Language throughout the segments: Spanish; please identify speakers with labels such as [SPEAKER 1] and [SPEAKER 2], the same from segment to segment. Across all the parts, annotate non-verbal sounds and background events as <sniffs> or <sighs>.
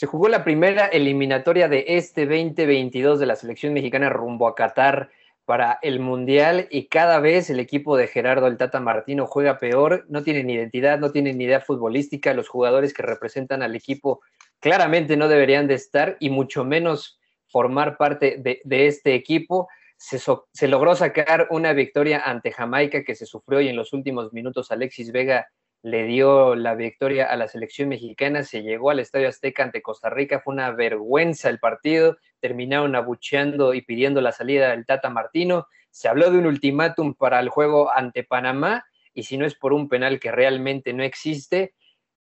[SPEAKER 1] Se jugó la primera eliminatoria de este 2022 de la selección mexicana rumbo a Qatar para el Mundial y cada vez el equipo de Gerardo el Tata Martino juega peor, no tienen identidad, no tienen ni idea futbolística, los jugadores que representan al equipo claramente no deberían de estar y mucho menos formar parte de, este equipo. Se, logró sacar una victoria ante Jamaica que se sufrió y en los últimos minutos Alexis Vega le dio la victoria a la selección mexicana, se llegó al Estadio Azteca ante Costa Rica, fue una vergüenza el partido, terminaron abucheando y pidiendo la salida del Tata Martino, se habló de un ultimátum para el juego ante Panamá y si no es por un penal que realmente no existe,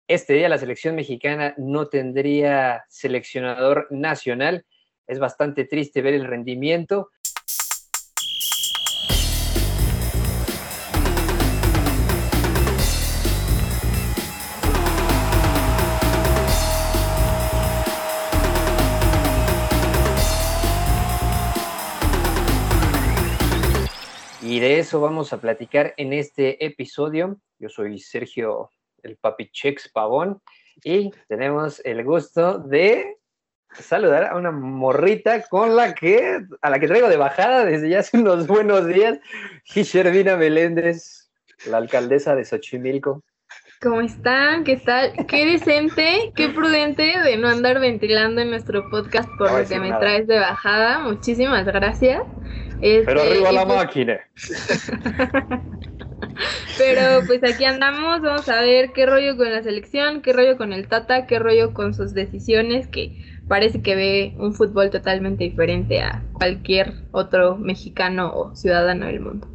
[SPEAKER 1] este día la selección mexicana no tendría seleccionador nacional. Es bastante triste ver el rendimiento. Y de eso vamos a platicar en este episodio. Yo soy Sergio el Papi Chex Pavón y tenemos el gusto de saludar a una morrita con la que, a la que traigo de bajada desde ya hace unos buenos días, Gishervina Meléndez, la alcaldesa de Xochimilco.
[SPEAKER 2] ¿Cómo están? ¿Qué tal? Qué decente, qué prudente de no andar ventilando en nuestro podcast por lo que me traes de bajada. Muchísimas gracias.
[SPEAKER 1] Pero arriba la pues máquina. <laughs>
[SPEAKER 2] Pero pues aquí andamos, vamos a ver qué rollo con la selección, qué rollo con el Tata, qué rollo con sus decisiones, que parece que ve un fútbol totalmente diferente a cualquier otro mexicano o ciudadano del mundo.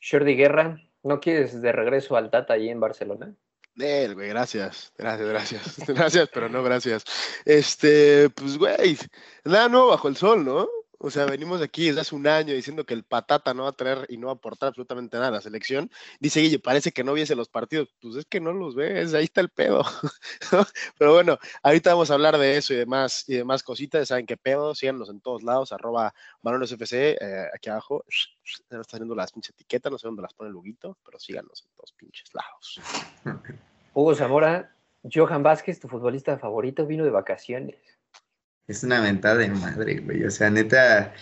[SPEAKER 1] Jordi Guerra, ¿no quieres de regreso al Tata allí en Barcelona?
[SPEAKER 3] Él, güey, gracias, gracias, gracias, <laughs> gracias, pero no gracias. Este, pues, güey, nada nuevo bajo el sol, ¿no? O sea, venimos aquí desde hace un año diciendo que el patata no va a traer y no va a aportar absolutamente nada a la selección. Dice Guille, parece que no viese los partidos. Pues es que no los ves, ahí está el pedo. <laughs> Pero bueno, ahorita vamos a hablar de eso y demás, y demás cositas. Saben qué pedo, síganos en todos lados, arroba FC, eh, aquí abajo. <sniffs> Se están viendo las pinches etiquetas, no sé dónde las pone el Luguito, pero síganos en todos pinches lados. <laughs>
[SPEAKER 1] Hugo Zamora, Johan Vázquez, tu futbolista favorito, vino de vacaciones.
[SPEAKER 4] Es una mentada de madre, güey. O sea, neta,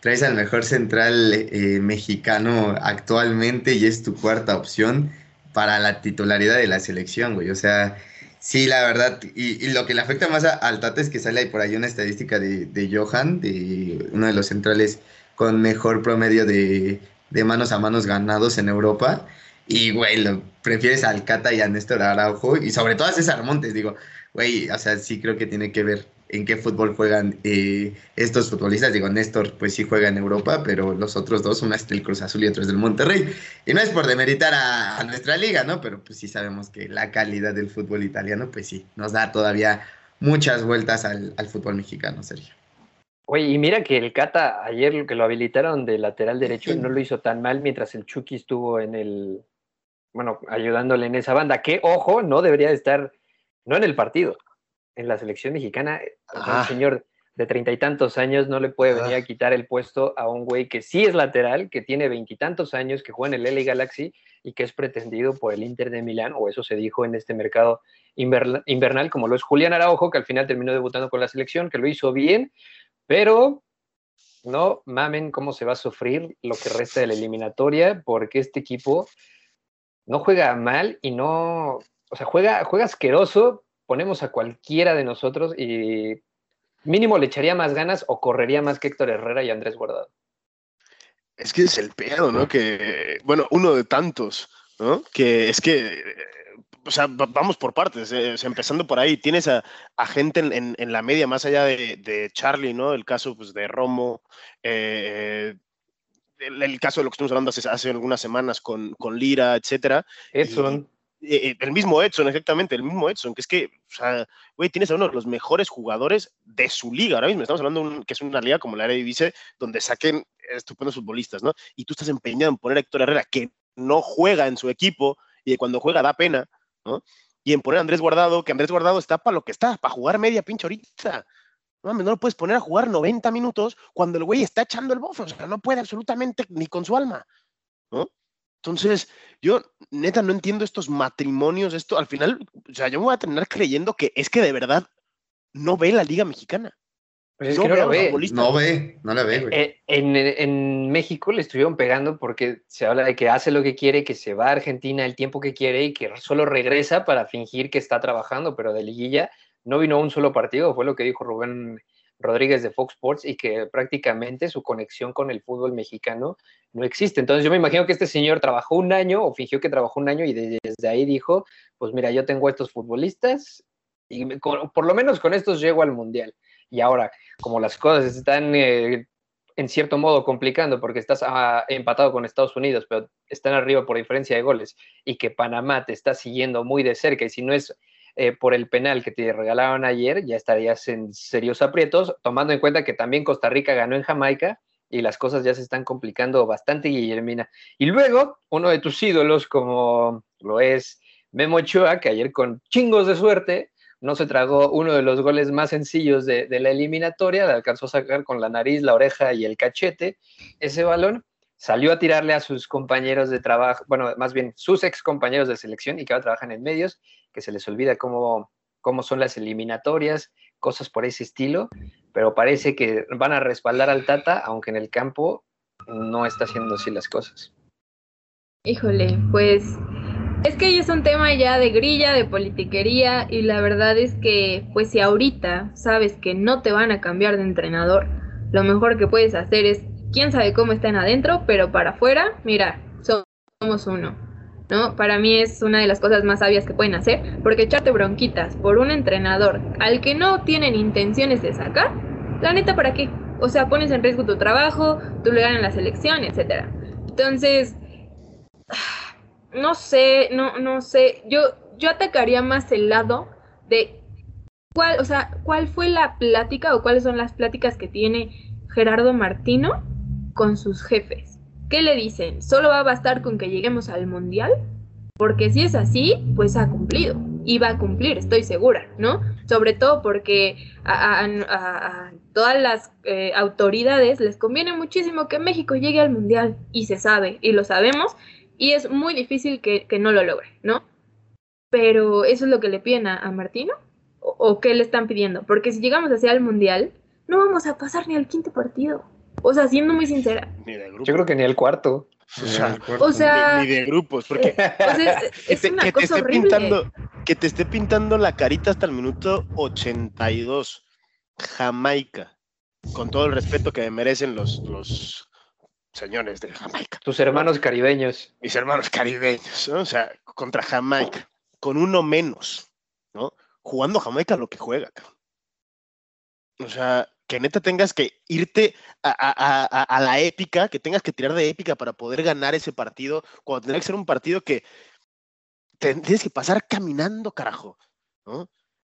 [SPEAKER 4] traes al mejor central eh, mexicano actualmente y es tu cuarta opción para la titularidad de la selección, güey. O sea, sí, la verdad, y, lo que le afecta más al Tata es que sale ahí por ahí una estadística de, de Johan, de uno de los centrales con mejor promedio de, de manos a manos ganados en Europa. Y, güey, lo prefieres al Cata y a Néstor Araujo, y sobre todo a César Montes, digo, güey, o sea, sí creo que tiene que ver en qué fútbol juegan eh, estos futbolistas. Digo, Néstor pues sí juega en Europa, pero los otros dos, una es del Cruz Azul y otro es del Monterrey. Y no es por demeritar a, nuestra liga, ¿no? Pero pues sí sabemos que la calidad del fútbol italiano, pues sí, nos da todavía muchas vueltas al, fútbol mexicano, Sergio.
[SPEAKER 1] Oye, y mira que el Cata ayer que lo habilitaron de lateral derecho no lo hizo tan mal mientras el Chucky estuvo en el, bueno, ayudándole en esa banda, que ojo, no debería estar, no en el partido, en la selección mexicana, un señor de treinta y tantos años no le puede venir a quitar el puesto a un güey que sí es lateral, que tiene veintitantos años, que juega en el LA Galaxy y que es pretendido por el Inter de Milán, o eso se dijo en este mercado invernal, como lo es Julián Araujo, que al final terminó debutando con la selección, que lo hizo bien, pero no mamen cómo se va a sufrir lo que resta de la eliminatoria, porque este equipo no juega mal y no, o sea, juega, juega asqueroso, ponemos a cualquiera de nosotros y mínimo le echaría más ganas o correría más que Héctor Herrera y Andrés Guardado.
[SPEAKER 3] Es que es el pedo, ¿no? Que, bueno, uno de tantos, ¿no? Que es que, o sea, vamos por partes, eh, empezando por ahí, tienes a, gente en, la media, más allá de, Charlie, ¿no? El caso pues, de Romo, eh, el, caso de lo que estuvimos hablando hace, hace algunas semanas con, con Lira, etcétera.
[SPEAKER 1] Edson.
[SPEAKER 3] Eh, el mismo Edson, exactamente, el mismo Edson, que es que, o sea, güey, tienes a uno de los mejores jugadores de su liga. Ahora mismo estamos hablando de que es una liga como la Eredivisie, donde saquen estupendos futbolistas, ¿no? Y tú estás empeñado en poner a Héctor Herrera, que no juega en su equipo y cuando juega da pena, ¿no? Y en poner a Andrés Guardado, que Andrés Guardado está para lo que está, para jugar media pinche ahorita. No, no lo puedes poner a jugar 90 minutos cuando el güey está echando el bofo, o sea, no puede absolutamente ni con su alma, ¿no? Entonces, yo neta no entiendo estos matrimonios, esto al final, o sea, yo me voy a terminar creyendo que es que de verdad no ve la Liga Mexicana.
[SPEAKER 1] Pues es
[SPEAKER 3] no
[SPEAKER 1] que no
[SPEAKER 3] ve a
[SPEAKER 1] lo
[SPEAKER 3] los
[SPEAKER 1] ve.
[SPEAKER 4] No ve, no la ve, güey.
[SPEAKER 1] Eh, en, en México le estuvieron pegando porque se habla de que hace lo que quiere, que se va a Argentina el tiempo que quiere y que solo regresa para fingir que está trabajando, pero de liguilla no vino a un solo partido, fue lo que dijo Rubén Rodríguez de Fox Sports y que prácticamente su conexión con el fútbol mexicano no existe. Entonces yo me imagino que este señor trabajó un año o fingió que trabajó un año y de- desde ahí dijo, pues mira, yo tengo estos futbolistas y por lo menos con estos llego al Mundial. Y ahora, como las cosas están eh, en cierto modo complicando porque estás ah, empatado con Estados Unidos, pero están arriba por diferencia de goles y que Panamá te está siguiendo muy de cerca y si no es eh, por el penal que te regalaron ayer, ya estarías en serios aprietos, tomando en cuenta que también Costa Rica ganó en Jamaica y las cosas ya se están complicando bastante, Guillermina. Y luego, uno de tus ídolos, como lo es Memo Ochoa, que ayer con chingos de suerte no se tragó uno de los goles más sencillos de, de la eliminatoria, le alcanzó a sacar con la nariz, la oreja y el cachete ese balón, salió a tirarle a sus compañeros de trabajo, bueno, más bien sus ex compañeros de selección y que ahora trabajan en medios, que se les olvida cómo, cómo son las eliminatorias, cosas por ese estilo, pero parece que van a respaldar al Tata, aunque en el campo no está haciendo así las cosas.
[SPEAKER 2] Híjole, pues es que es un tema ya de grilla, de politiquería y la verdad es que pues si ahorita sabes que no te van a cambiar de entrenador, lo mejor que puedes hacer es, quién sabe cómo están adentro, pero para afuera, mira, somos uno, ¿no? Para mí es una de las cosas más sabias que pueden hacer, porque echarte bronquitas por un entrenador al que no tienen intenciones de sacar, la neta, ¿para qué? O sea, pones en riesgo tu trabajo, tu lugar en la selección, etcétera. Entonces, <sighs> no sé, no, no sé. Yo, yo atacaría más el lado de cuál, o sea, cuál fue la plática o cuáles son las pláticas que tiene Gerardo Martino con sus jefes. ¿Qué le dicen? ¿Solo va a bastar con que lleguemos al mundial? Porque si es así, pues ha cumplido. Y va a cumplir, estoy segura, ¿no? Sobre todo porque a, todas las eh, autoridades les conviene muchísimo que México llegue al mundial. Y se sabe, y lo sabemos, y es muy difícil que, que no lo logre, ¿no? Pero eso es lo que le piden a, a Martino, o, o qué le están pidiendo, porque si llegamos hacia el mundial, no vamos a pasar ni al quinto partido. O sea, siendo muy sincera.
[SPEAKER 3] Ni de grupos.
[SPEAKER 1] Yo creo que ni el cuarto.
[SPEAKER 3] O sea,
[SPEAKER 2] O sea,
[SPEAKER 3] ni, ni de grupos, porque <laughs>
[SPEAKER 2] o sea, es,
[SPEAKER 3] que
[SPEAKER 2] es
[SPEAKER 3] te,
[SPEAKER 2] una
[SPEAKER 3] que te
[SPEAKER 2] cosa
[SPEAKER 3] esté
[SPEAKER 2] horrible.
[SPEAKER 3] pintando, que te esté pintando la carita hasta el minuto 82. Jamaica. Con todo el respeto que merecen los, los señores de Jamaica.
[SPEAKER 1] Tus hermanos caribeños.
[SPEAKER 3] mis hermanos caribeños, ¿no? O sea, contra Jamaica, con uno menos, ¿no? Jugando Jamaica lo que juega, cabrón. O sea, que neta tengas que irte a, la épica, que tengas que tirar de épica para poder ganar ese partido, cuando tendría que ser un partido que tienes que pasar caminando, carajo, ¿no?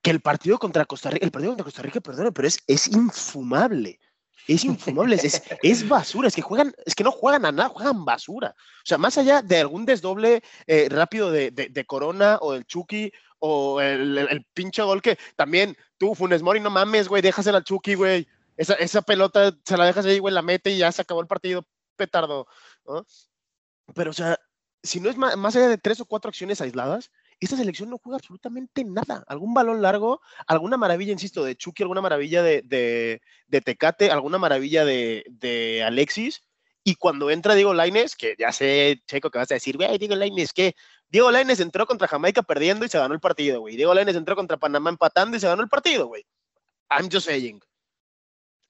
[SPEAKER 3] Que el partido contra Costa Rica, el partido contra Costa Rica, perdón, pero es, es infumable. Es <laughs> infumable, es, es, basura, es que juegan, es que no juegan a nada, juegan basura. O sea, más allá de algún desdoble eh, rápido de, de- de Corona o del Chucky o el, el- el pinche gol que también tú, Funes Mori, no mames, güey, déjasela al Chucky, güey. Esa, esa pelota se la dejas ahí, güey, la mete y ya se acabó el partido, petardo. ¿no? Pero, o sea, si no es ma- más, allá de tres o cuatro acciones aisladas, esta selección no juega absolutamente nada. Algún balón largo, alguna maravilla, insisto, de Chucky, alguna maravilla de, de, de Tecate, alguna maravilla de, de Alexis. Y cuando entra Diego Laines, que ya sé, Checo, que vas a decir, güey, Diego Laines, ¿qué? Diego Laines entró contra Jamaica perdiendo y se ganó el partido, güey. Diego Laines entró contra Panamá empatando y se ganó el partido, güey. I'm just saying.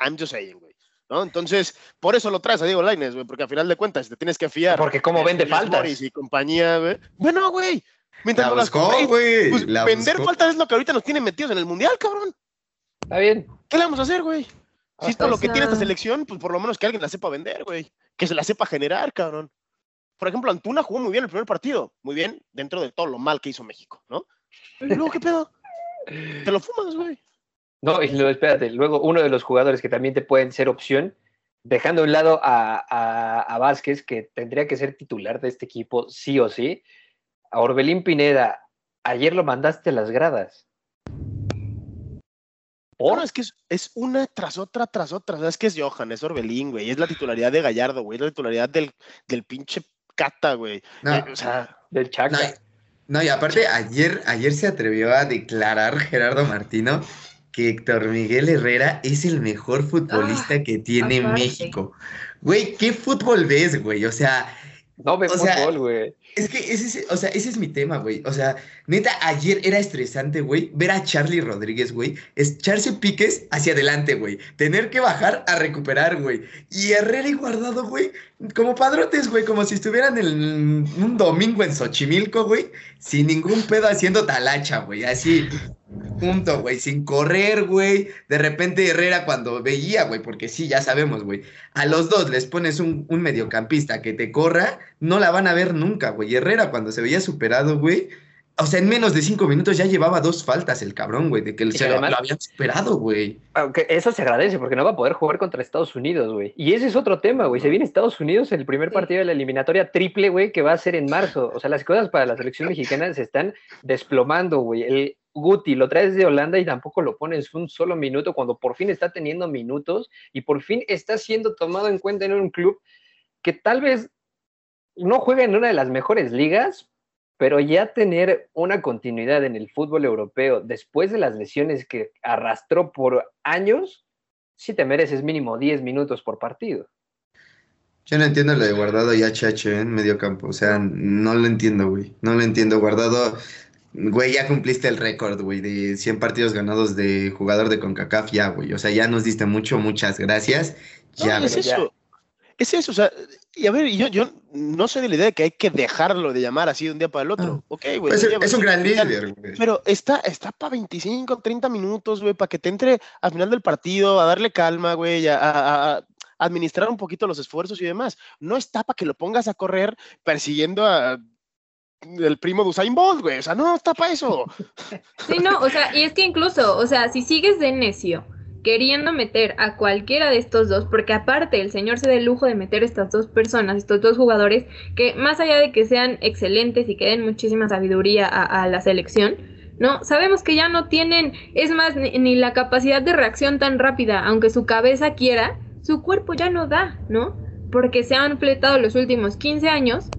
[SPEAKER 3] I'm just saying, güey. ¿No? Entonces, por eso lo traes a Diego Laines, güey, porque al final de cuentas te tienes que fiar.
[SPEAKER 1] Porque como
[SPEAKER 3] de
[SPEAKER 1] vende faltas.
[SPEAKER 3] Y compañía, güey. Bueno, güey. Mientras
[SPEAKER 4] La
[SPEAKER 3] no
[SPEAKER 4] buscó, güey.
[SPEAKER 3] pues,
[SPEAKER 4] la
[SPEAKER 3] vender
[SPEAKER 4] buscó.
[SPEAKER 3] faltas es lo que ahorita nos tiene metidos en el mundial, cabrón.
[SPEAKER 1] Está bien.
[SPEAKER 3] ¿Qué le vamos a hacer, güey? Si esto es lo que tiene esta selección, pues por lo menos que alguien la sepa vender, güey. Que se la sepa generar, cabrón. Por ejemplo, Antuna jugó muy bien el primer partido. Muy bien, dentro de todo lo mal que hizo México, ¿no? <laughs> Y luego, ¿qué pedo? Te lo fumas, güey.
[SPEAKER 1] No, y luego, espérate, luego uno de los jugadores que también te pueden ser opción, dejando a un lado a, a, a Vázquez, que tendría que ser titular de este equipo sí o sí, a Orbelín Pineda, ayer lo mandaste a las gradas. ¿Por?
[SPEAKER 3] No, es que es, es una tras otra, tras otra. O sea, es que es Johan, es Orbelín, güey. Es la titularidad de Gallardo, güey. Es la titularidad del, del pinche Cata, güey.
[SPEAKER 4] No,
[SPEAKER 3] Eh, o sea,
[SPEAKER 1] Del Chaca.
[SPEAKER 4] no, no, y aparte, ayer, ayer se atrevió a declarar Gerardo Martino que Héctor Miguel Herrera es el mejor futbolista
[SPEAKER 2] Ah,
[SPEAKER 4] que tiene
[SPEAKER 2] aparte.
[SPEAKER 4] México. Güey, ¿qué fútbol ves, güey? O sea,
[SPEAKER 1] No ve
[SPEAKER 4] O
[SPEAKER 1] fútbol, güey.
[SPEAKER 4] es que ese es, o sea, ese es mi tema, güey. O sea, neta, ayer era estresante, güey, ver a Charlie Rodríguez, güey, echarse piques hacia adelante, güey. Tener que bajar a recuperar, güey. Y Herrera y Guardado, güey, como padrotes, güey, como si estuvieran en un domingo en Xochimilco, güey, sin ningún pedo haciendo talacha, güey. Así, junto, güey, sin correr, güey. De repente Herrera cuando veía, güey, porque sí, ya sabemos, güey. A los dos les pones un, un mediocampista que te corra, no la van a ver nunca, güey. Herrera cuando se veía superado, güey. O sea, en menos de cinco minutos ya llevaba dos faltas el cabrón, güey, de que se lo,
[SPEAKER 1] además-
[SPEAKER 4] lo habían superado, güey.
[SPEAKER 1] Aunque eso se agradece porque no va a poder jugar contra Estados Unidos, güey. Y ese es otro tema, güey. Se viene Estados Unidos el primer partido de la eliminatoria triple, güey, que va a ser en marzo. O sea, las cosas para la selección mexicana se están desplomando, güey. El Guti lo traes de Holanda y tampoco lo pones un solo minuto cuando por fin está teniendo minutos y por fin está siendo tomado en cuenta en un club que tal vez no juega en una de las mejores ligas, pero ya tener una continuidad en el fútbol europeo después de las lesiones que arrastró por años, sí te mereces mínimo 10 minutos por partido.
[SPEAKER 4] Yo no entiendo lo de Guardado y HH en medio campo. O sea, no lo entiendo, güey. No lo entiendo. Guardado, güey, ya cumpliste el récord, güey, de 100 partidos ganados de jugador de CONCACAF, ya, güey. O sea, ya nos diste mucho, muchas gracias.
[SPEAKER 3] No,
[SPEAKER 4] Ya,
[SPEAKER 3] es
[SPEAKER 4] güey.
[SPEAKER 1] ya.
[SPEAKER 3] eso. Es eso, o sea, y a ver, yo, yo no soy de la idea de que hay que dejarlo de llamar así de un día para el otro. Ok, güey.
[SPEAKER 4] Pues es, es un gran líder, güey.
[SPEAKER 3] Pero está, está para 25, 30 minutos, güey, para que te entre al final del partido, a darle calma, güey, a, a- a administrar un poquito los esfuerzos y demás. No está para que lo pongas a correr persiguiendo a el primo de Usain Bolt, güey. O sea, no está para eso. <laughs>
[SPEAKER 2] Sí, no, o sea, y es que incluso, o sea, si sigues de necio queriendo meter a cualquiera de estos dos, porque aparte el señor se da el lujo de meter estas dos personas, estos dos jugadores, que más allá de que sean excelentes y que den muchísima sabiduría a, a la selección, no, sabemos que ya no tienen, es más, ni, ni la capacidad de reacción tan rápida, aunque su cabeza quiera, su cuerpo ya no da, ¿no? Porque se han fletado los últimos 15 años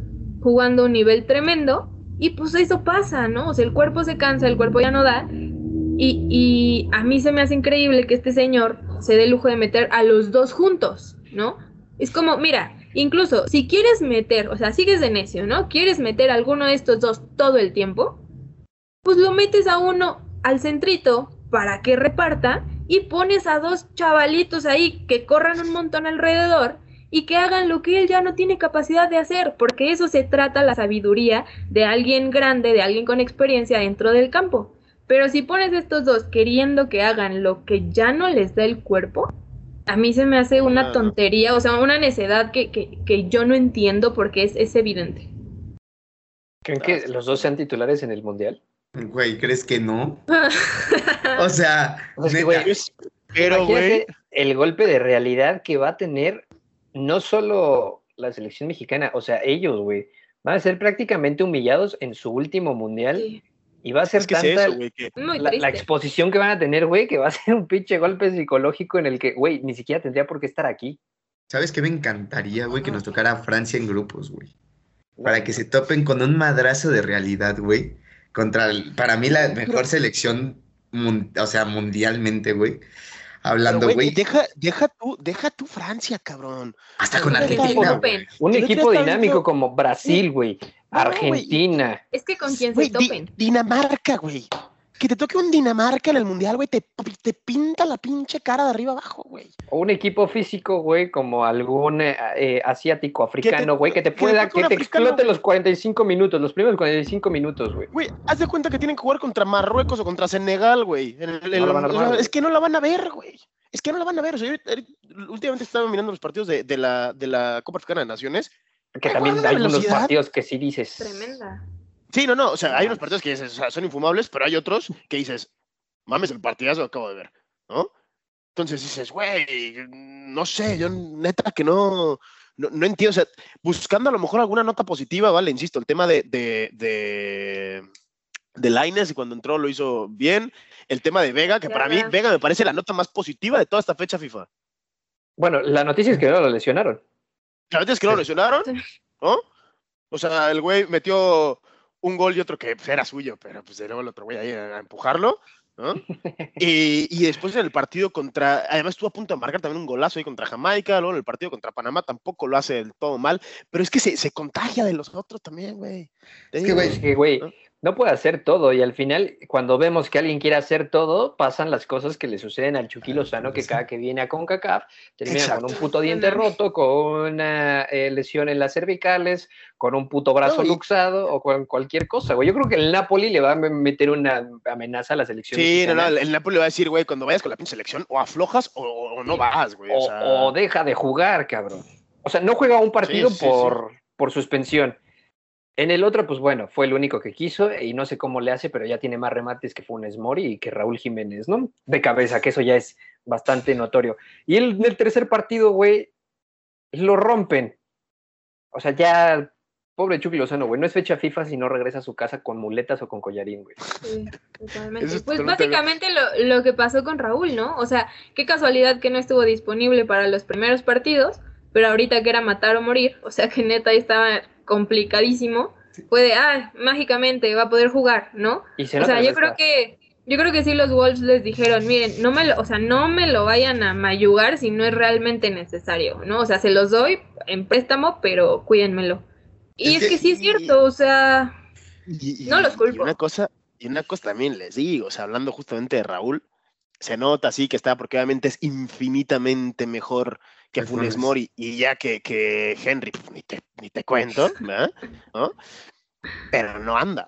[SPEAKER 2] jugando un nivel tremendo y pues eso pasa, ¿no? O sea, el cuerpo se cansa, el cuerpo ya no da. Y, y a mí se me hace increíble que este señor se dé lujo de meter a los dos juntos, ¿no? Es como, mira, incluso si quieres meter, o sea, sigues de necio, ¿no? Quieres meter a alguno de estos dos todo el tiempo, pues lo metes a uno al centrito para que reparta y pones a dos chavalitos ahí que corran un montón alrededor y que hagan lo que él ya no tiene capacidad de hacer, porque eso se trata la sabiduría de alguien grande, de alguien con experiencia dentro del campo. Pero si pones estos dos queriendo que hagan lo que ya no les da el cuerpo, a mí se me hace una tontería, o sea, una necedad que, que, que yo no entiendo porque es, es evidente.
[SPEAKER 1] ¿Creen que los dos sean titulares en el Mundial?
[SPEAKER 4] Güey, ¿crees que no? <laughs> O sea,
[SPEAKER 1] que, güey,
[SPEAKER 3] Yo espero, güey.
[SPEAKER 1] El golpe de realidad que va a tener no solo la selección mexicana, o sea, ellos, güey, van a ser prácticamente humillados en su último mundial
[SPEAKER 2] Sí,
[SPEAKER 1] y va a ser
[SPEAKER 3] Es que
[SPEAKER 1] tanta
[SPEAKER 3] eso, que-
[SPEAKER 1] la, exposición que van a tener, güey, que va a ser un pinche golpe psicológico en el que, güey, ni siquiera tendría por qué estar aquí.
[SPEAKER 4] ¿sabes qué me encantaría, güey? Que nos tocara Francia en grupos, güey. Para que se topen con un madrazo de realidad, güey. Contra, el- para mí, la mejor selección, mun- o sea, mundialmente, güey. Hablando,
[SPEAKER 3] güey, deja, deja tú, deja tú Francia, cabrón.
[SPEAKER 4] hasta con Argentina.
[SPEAKER 1] Un equipo dinámico como Brasil, güey,
[SPEAKER 3] No.
[SPEAKER 1] Argentina.
[SPEAKER 2] Es que con quien
[SPEAKER 3] Güey,
[SPEAKER 2] se
[SPEAKER 3] Di-
[SPEAKER 2] topen.
[SPEAKER 3] Dinamarca, güey. Que te toque un Dinamarca en el mundial, güey, te, te pinta la pinche cara de arriba abajo, güey.
[SPEAKER 1] O un equipo físico, güey, como algún eh, eh, asiático, africano, güey, que te
[SPEAKER 3] que te
[SPEAKER 1] pueda, que te
[SPEAKER 3] africano,
[SPEAKER 1] explote los 45 minutos, los primeros 45 minutos, güey.
[SPEAKER 3] Güey, haz de cuenta que tienen que jugar contra Marruecos o contra Senegal, güey. Es que no la van a ver, güey. Es que no la van a ver. O sea, yo últimamente estaba mirando los partidos de, de la, de la Copa Africana de Naciones.
[SPEAKER 1] Que también hay unos partidos que sí dices.
[SPEAKER 2] Tremenda.
[SPEAKER 3] Sí, no, no. O sea, hay unos partidos que dices, o sea, son infumables, pero hay otros que dices, mames, el partidazo que acabo de ver, ¿no? Entonces dices, güey, no sé, yo neta que no, no, no entiendo. O sea, buscando a lo mejor alguna nota positiva, ¿vale? Insisto, el tema de, de, de, de Lainez y cuando entró lo hizo bien. El tema de Vega, que para mí
[SPEAKER 2] Vega.
[SPEAKER 3] Me parece la nota más positiva de toda esta fecha FIFA.
[SPEAKER 1] Bueno, la noticia es que no lo lesionaron.
[SPEAKER 3] La verdad es que no lo lesionaron. ¿no? O sea, el güey metió un gol y otro que pues, era suyo, pero pues de luego el otro güey ahí a, a empujarlo, ¿no? <laughs> y, y, después en el partido contra, además estuvo a punto de marcar también un golazo ahí contra Jamaica, luego en el partido contra Panamá tampoco lo hace del todo mal, pero es que se, se contagia de los otros también, güey.
[SPEAKER 1] Es que, güey, güey, ¿no? No puede hacer todo y al final cuando vemos que alguien quiere hacer todo, pasan las cosas que le suceden al Chucky Lozano que cada que viene a CONCACAF termina Exacto. con un puto diente roto, con una eh, lesión en las cervicales, con un puto brazo no, y... luxado o con cualquier cosa, güey. Yo creo que el Napoli le va a meter una amenaza a la selección.
[SPEAKER 3] Sí, mexicana. no, no, el Napoli va a decir, güey, cuando vayas con la pinche selección o aflojas o, o no vas, güey.
[SPEAKER 1] O,
[SPEAKER 3] o, sea...
[SPEAKER 1] o, deja de jugar, cabrón. O sea, no juega un partido sí, sí, por, sí. por suspensión. En el otro, pues bueno, fue el único que quiso y no sé cómo le hace, pero ya tiene más remates que Funes Mori y que Raúl Jiménez, ¿no? De cabeza, que eso ya es bastante notorio. Y el, en el tercer partido, güey, lo rompen. O sea, ya, pobre Chucky Lozano, güey, no es fecha FIFA si no regresa a su casa con muletas o con collarín, güey.
[SPEAKER 2] Sí, totalmente. pues básicamente lo, lo que pasó con Raúl, ¿no? O sea, qué casualidad que no estuvo disponible para los primeros partidos, pero ahorita que era matar o morir, o sea que neta ahí estaba complicadísimo, puede, ah, mágicamente va a poder jugar, ¿no?
[SPEAKER 1] Y se
[SPEAKER 2] o sea, yo creo que yo creo que sí los Wolves les dijeron, miren, no me lo, o sea, no me lo vayan a mayugar si no es realmente necesario, ¿no? O sea, se los doy en préstamo, pero cuídenmelo. Y es, es que, que, sí es cierto, o sea,
[SPEAKER 3] y, y,
[SPEAKER 2] no los culpo.
[SPEAKER 3] Y una cosa, y una cosa también les digo, o sea, hablando justamente de Raúl, se nota así que está, porque obviamente es infinitamente mejor que Funes Mori y ya que, que Henry, pues, ni, te, ni te cuento, <laughs> ¿no? Pero no anda.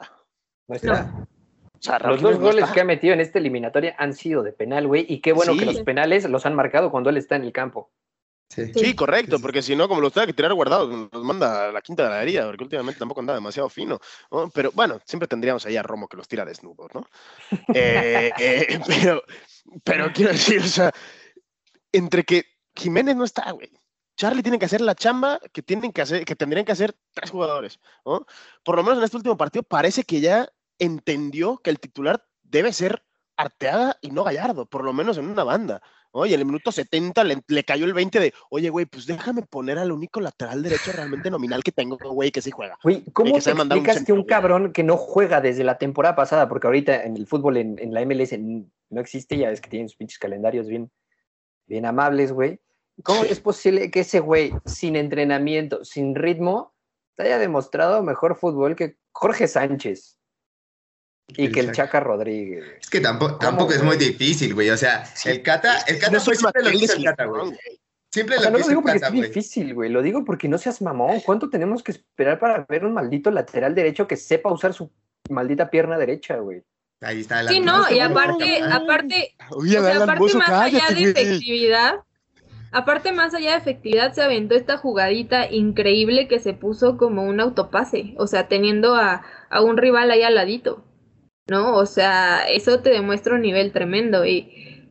[SPEAKER 1] No está. No. O sea, los dos no goles está. que ha metido en esta eliminatoria han sido de penal, güey, y qué bueno sí. que los penales los han marcado cuando él está en el campo.
[SPEAKER 3] Sí, sí correcto, porque si no, como los tenga que tirar guardados, los manda a la quinta de la herida, porque últimamente tampoco anda demasiado fino. ¿no? Pero bueno, siempre tendríamos ahí a Romo que los tira desnudos, ¿no? eh, eh, <laughs> pero, pero quiero decir, o sea, entre que Jiménez no está, güey. Charlie tiene que hacer la chamba que tienen que hacer, que tendrían que hacer tres jugadores, ¿no? Por lo menos en este último partido parece que ya entendió que el titular debe ser Arteaga y no Gallardo, por lo menos en una banda. Oye, en el minuto 70 le, le cayó el 20 de, oye, güey, pues déjame poner al único lateral derecho realmente nominal que tengo, güey, que sí juega.
[SPEAKER 1] Güey, ¿cómo que te explicas un que un cabrón que no juega desde la temporada pasada, porque ahorita en el fútbol, en, en la MLS, no existe, ya es que tienen sus pinches calendarios bien, bien amables, güey. ¿Cómo sí. es posible que ese güey, sin entrenamiento, sin ritmo, te haya demostrado mejor fútbol que Jorge Sánchez? Y que el Chaca Rodríguez.
[SPEAKER 4] Es que tampoco, tampoco es muy difícil, güey. O sea, sí. el Cata, el Cata no fue siempre lo el Cata, güey. Siempre
[SPEAKER 1] o sea, lo no lo digo porque Cata, es difícil, güey. Lo digo porque no seas mamón. ¿Cuánto tenemos que esperar para ver un maldito lateral derecho que sepa usar su maldita pierna derecha, güey?
[SPEAKER 4] Ahí está el
[SPEAKER 2] Sí, no, y aparte, aparte, Oye, o sea, aparte más allá de efectividad, aparte más allá de efectividad, se aventó esta jugadita increíble que se puso como un autopase, o sea, teniendo a, a un rival ahí al ladito. ¿no? O sea, eso te demuestra un nivel tremendo y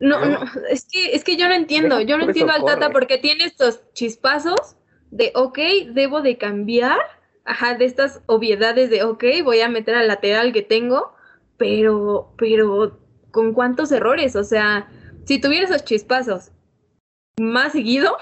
[SPEAKER 2] no, no, es que es que yo no entiendo, yo no entiendo al Tata porque tiene estos chispazos de ok, debo de cambiar, ajá, de estas obviedades de ok, voy a meter al lateral que tengo, pero, pero, ¿con cuántos errores? O sea, si tuviera esos chispazos más seguido,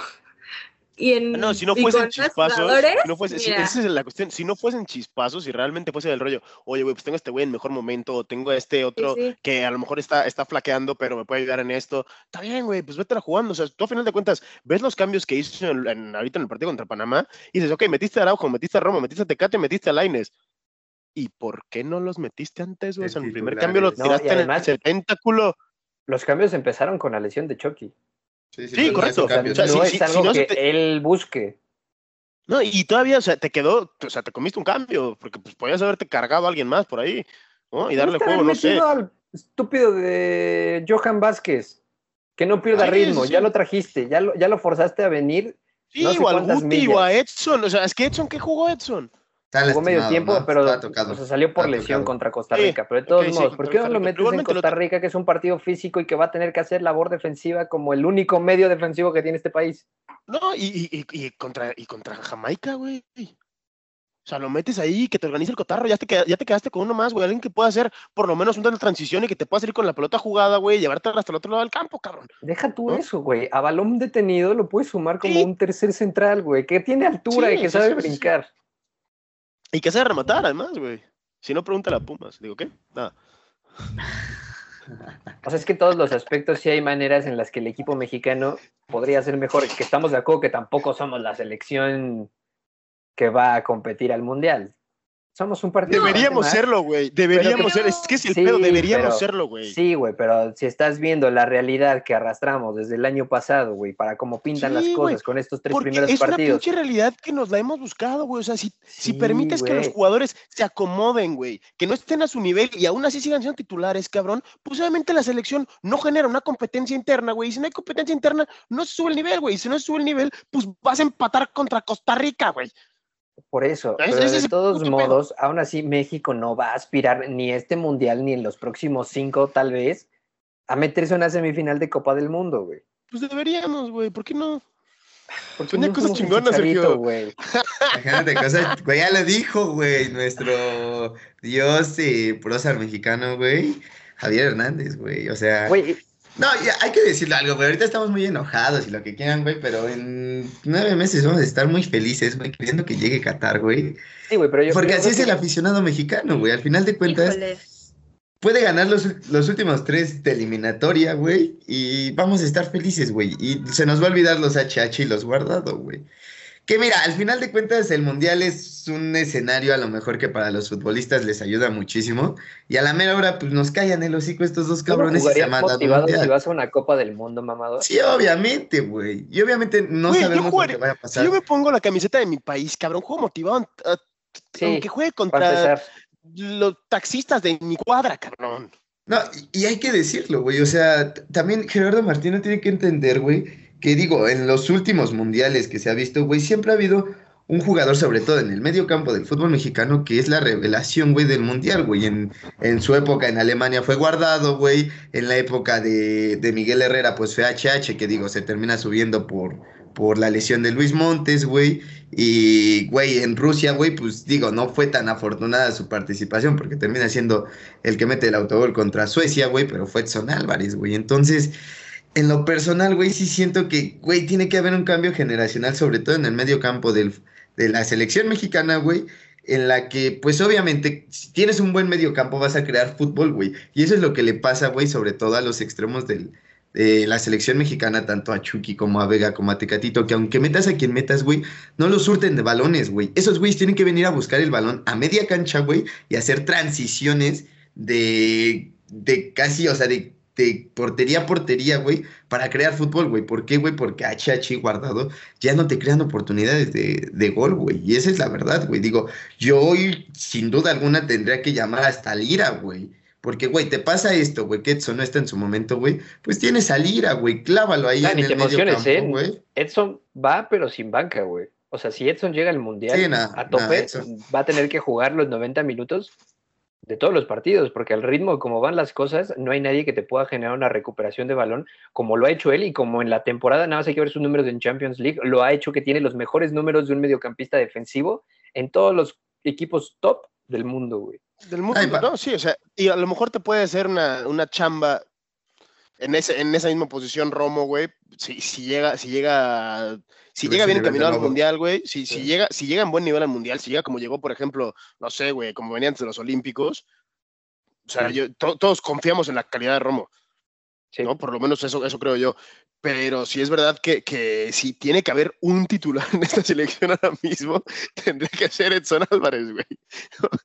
[SPEAKER 2] y en,
[SPEAKER 3] no, si no fuesen chispazos, si no fuese, si, esa es la cuestión, si no fuesen chispazos, si realmente fuese del rollo, oye, güey, pues tengo este güey en mejor momento, o tengo este otro sí, sí. que a lo mejor está, está flaqueando, pero me puede ayudar en esto, está bien, güey, pues vete a jugando, o sea, tú a final de cuentas ves los cambios que hizo en, en, ahorita en el partido contra Panamá, y dices, ok, metiste a Araujo, metiste a Romo, metiste a Tecate, metiste a Laines, ¿y por qué no los metiste antes, güey? O sea, en el primer cambio los tiraste no, además, en el tentáculo.
[SPEAKER 1] Los cambios empezaron con la lesión de Chucky.
[SPEAKER 3] Sí, sí, sí correcto.
[SPEAKER 1] O sea, no es algo si no que te... él busque.
[SPEAKER 3] No, y todavía, o sea, te quedó, o sea, te comiste un cambio, porque pues podías haberte cargado a alguien más por ahí, ¿no? Y darle juego, no sé.
[SPEAKER 1] al estúpido de Johan Vázquez, que no pierda Ay, ritmo, sí. ya lo trajiste, ya lo, ya lo forzaste a venir.
[SPEAKER 3] Sí, no sé o al Guti o a Edson, o sea, es que Edson, ¿qué jugó Edson?
[SPEAKER 1] Jugó medio tiempo, ¿no? pero o sea, salió por lesión contra Costa Rica. Sí, pero de todos okay, modos, sí, ¿por qué no lo metes en Costa Rica, que es un partido físico y que va a tener que hacer labor defensiva como el único medio defensivo que tiene este país?
[SPEAKER 3] No, y, y, y contra, y contra Jamaica, güey. O sea, lo metes ahí, que te organice el cotarro, ya te, ya te quedaste con uno más, güey. Alguien que pueda hacer por lo menos una transición y que te pueda salir con la pelota jugada, güey, y llevarte hasta el otro lado del campo, cabrón.
[SPEAKER 1] Deja tú ¿no? eso, güey. A balón detenido lo puedes sumar como sí. un tercer central, güey, que tiene altura sí, y que sabe brincar.
[SPEAKER 3] Y que sabe rematar, además, güey. Si no, pregúntale a Pumas. Digo, ¿qué? Nada. <laughs>
[SPEAKER 1] O sea, es que todos los aspectos sí hay maneras en las que el equipo mexicano podría ser mejor, que estamos de acuerdo que tampoco somos la selección que va a competir al Mundial. Somos un partido.
[SPEAKER 3] Deberíamos serlo, güey. Deberíamos ser. Es que es el pedo, deberíamos serlo, güey.
[SPEAKER 1] Sí, güey, pero si estás viendo la realidad que arrastramos desde el año pasado, güey, para cómo pintan las cosas con estos tres primeros
[SPEAKER 3] es
[SPEAKER 1] partidos. Es
[SPEAKER 3] una pinche realidad que nos la hemos buscado, güey. O sea, si, si permites que los jugadores se acomoden, güey, que no estén a su nivel y aún así sigan siendo titulares, cabrón, pues obviamente la selección no genera una competencia interna, güey. Y si no hay competencia interna, no se sube el nivel, güey. Y si no se sube el nivel, pues vas a empatar contra Costa Rica, güey.
[SPEAKER 1] Por eso, pero de todos modos, aún así México no va a aspirar ni este mundial ni en los próximos cinco, tal vez, a meterse en una semifinal de Copa del Mundo, güey.
[SPEAKER 3] Pues deberíamos, güey, ¿por qué no? Porque no cosas chingonas, Sergio.
[SPEAKER 4] Güey. Imagínate cosas, güey, ya lo dijo, güey, nuestro dios y prócer mexicano, güey, Javier Hernández, güey, o sea.
[SPEAKER 1] Güey,
[SPEAKER 4] no, ya, hay que decirle algo, güey. Ahorita estamos muy enojados y lo que quieran, güey, pero en nueve meses vamos a estar muy felices, güey, queriendo que llegue Qatar, güey.
[SPEAKER 1] Sí, güey, pero yo.
[SPEAKER 4] Porque así es el aficionado mexicano, güey. Al final de cuentas, puede ganar los, los últimos tres de eliminatoria, güey, y vamos a estar felices, güey. Y se nos va a olvidar los HH y los guardado, güey. Que mira, al final de cuentas el mundial es un escenario a lo mejor que para los futbolistas les ayuda muchísimo y a la mera hora pues nos callan el hocico estos dos cabrones
[SPEAKER 1] y se motivado si vas a una Copa del Mundo, mamador?
[SPEAKER 4] Sí, obviamente, güey. Y obviamente no sabemos lo que vaya a pasar.
[SPEAKER 3] Si yo me pongo la camiseta de mi país, cabrón, juego motivado aunque juegue contra los taxistas de mi cuadra, cabrón.
[SPEAKER 4] No, y hay que decirlo, güey. O sea, también Gerardo Martino tiene que entender, güey, que digo, en los últimos mundiales que se ha visto, güey, siempre ha habido un jugador, sobre todo en el medio campo del fútbol mexicano, que es la revelación, güey, del mundial, güey. En, en, su época en Alemania fue guardado, güey. En la época de, de, Miguel Herrera, pues fue HH, que digo, se termina subiendo por, por la lesión de Luis Montes, güey. Y, güey, en Rusia, güey, pues digo, no fue tan afortunada su participación, porque termina siendo el que mete el autogol contra Suecia, güey, pero fue Edson Álvarez, güey. Entonces en lo personal, güey, sí siento que, güey, tiene que haber un cambio generacional, sobre todo en el medio campo del, de la selección mexicana, güey, en la que, pues obviamente, si tienes un buen medio campo vas a crear fútbol, güey. Y eso es lo que le pasa, güey, sobre todo a los extremos de la selección mexicana, tanto a Chucky como a Vega como a Tecatito, que aunque metas a quien metas, güey, no lo surten de balones, güey. Esos güeyes tienen que venir a buscar el balón a media cancha, güey, y hacer transiciones de, de casi, o sea, de de portería a portería, güey, para crear fútbol, güey. ¿Por qué, güey? Porque HH guardado ya no te crean oportunidades de, de gol, güey. Y esa es la verdad, güey. Digo, yo hoy, sin duda alguna, tendría que llamar hasta Lira, güey. Porque, güey, te pasa esto, güey, que Edson no está en su momento, güey. Pues tienes a Lira, güey. Clávalo ahí en el medio campo, ¿eh?
[SPEAKER 1] Edson va, pero sin banca, güey. O sea, si Edson llega al Mundial a tope, va a tener que jugar los 90 minutos de todos los partidos, porque al ritmo como van las cosas, no hay nadie que te pueda generar una recuperación de balón como lo ha hecho él y como en la temporada, nada más hay que ver sus números en Champions League, lo ha hecho que tiene los mejores números de un mediocampista defensivo en todos los equipos top del mundo, güey.
[SPEAKER 3] Del mundo, no, sí, o sea, y a lo mejor te puede hacer una, una chamba en, ese, en esa misma posición Romo, güey, si, si llega, si llega si llega bien encaminado al mundial, güey, si, si, llega, si llega en buen nivel al mundial, si llega como llegó, por ejemplo, no sé, güey, como venía antes de los Olímpicos, o sea, yo, todos confiamos en la calidad de Romo. ¿no? Por lo menos eso, eso creo yo. Pero sí es verdad que, que si tiene que haber un titular <laughs> en esta selección ahora mismo, <laughs> tendría que ser Edson Álvarez, güey.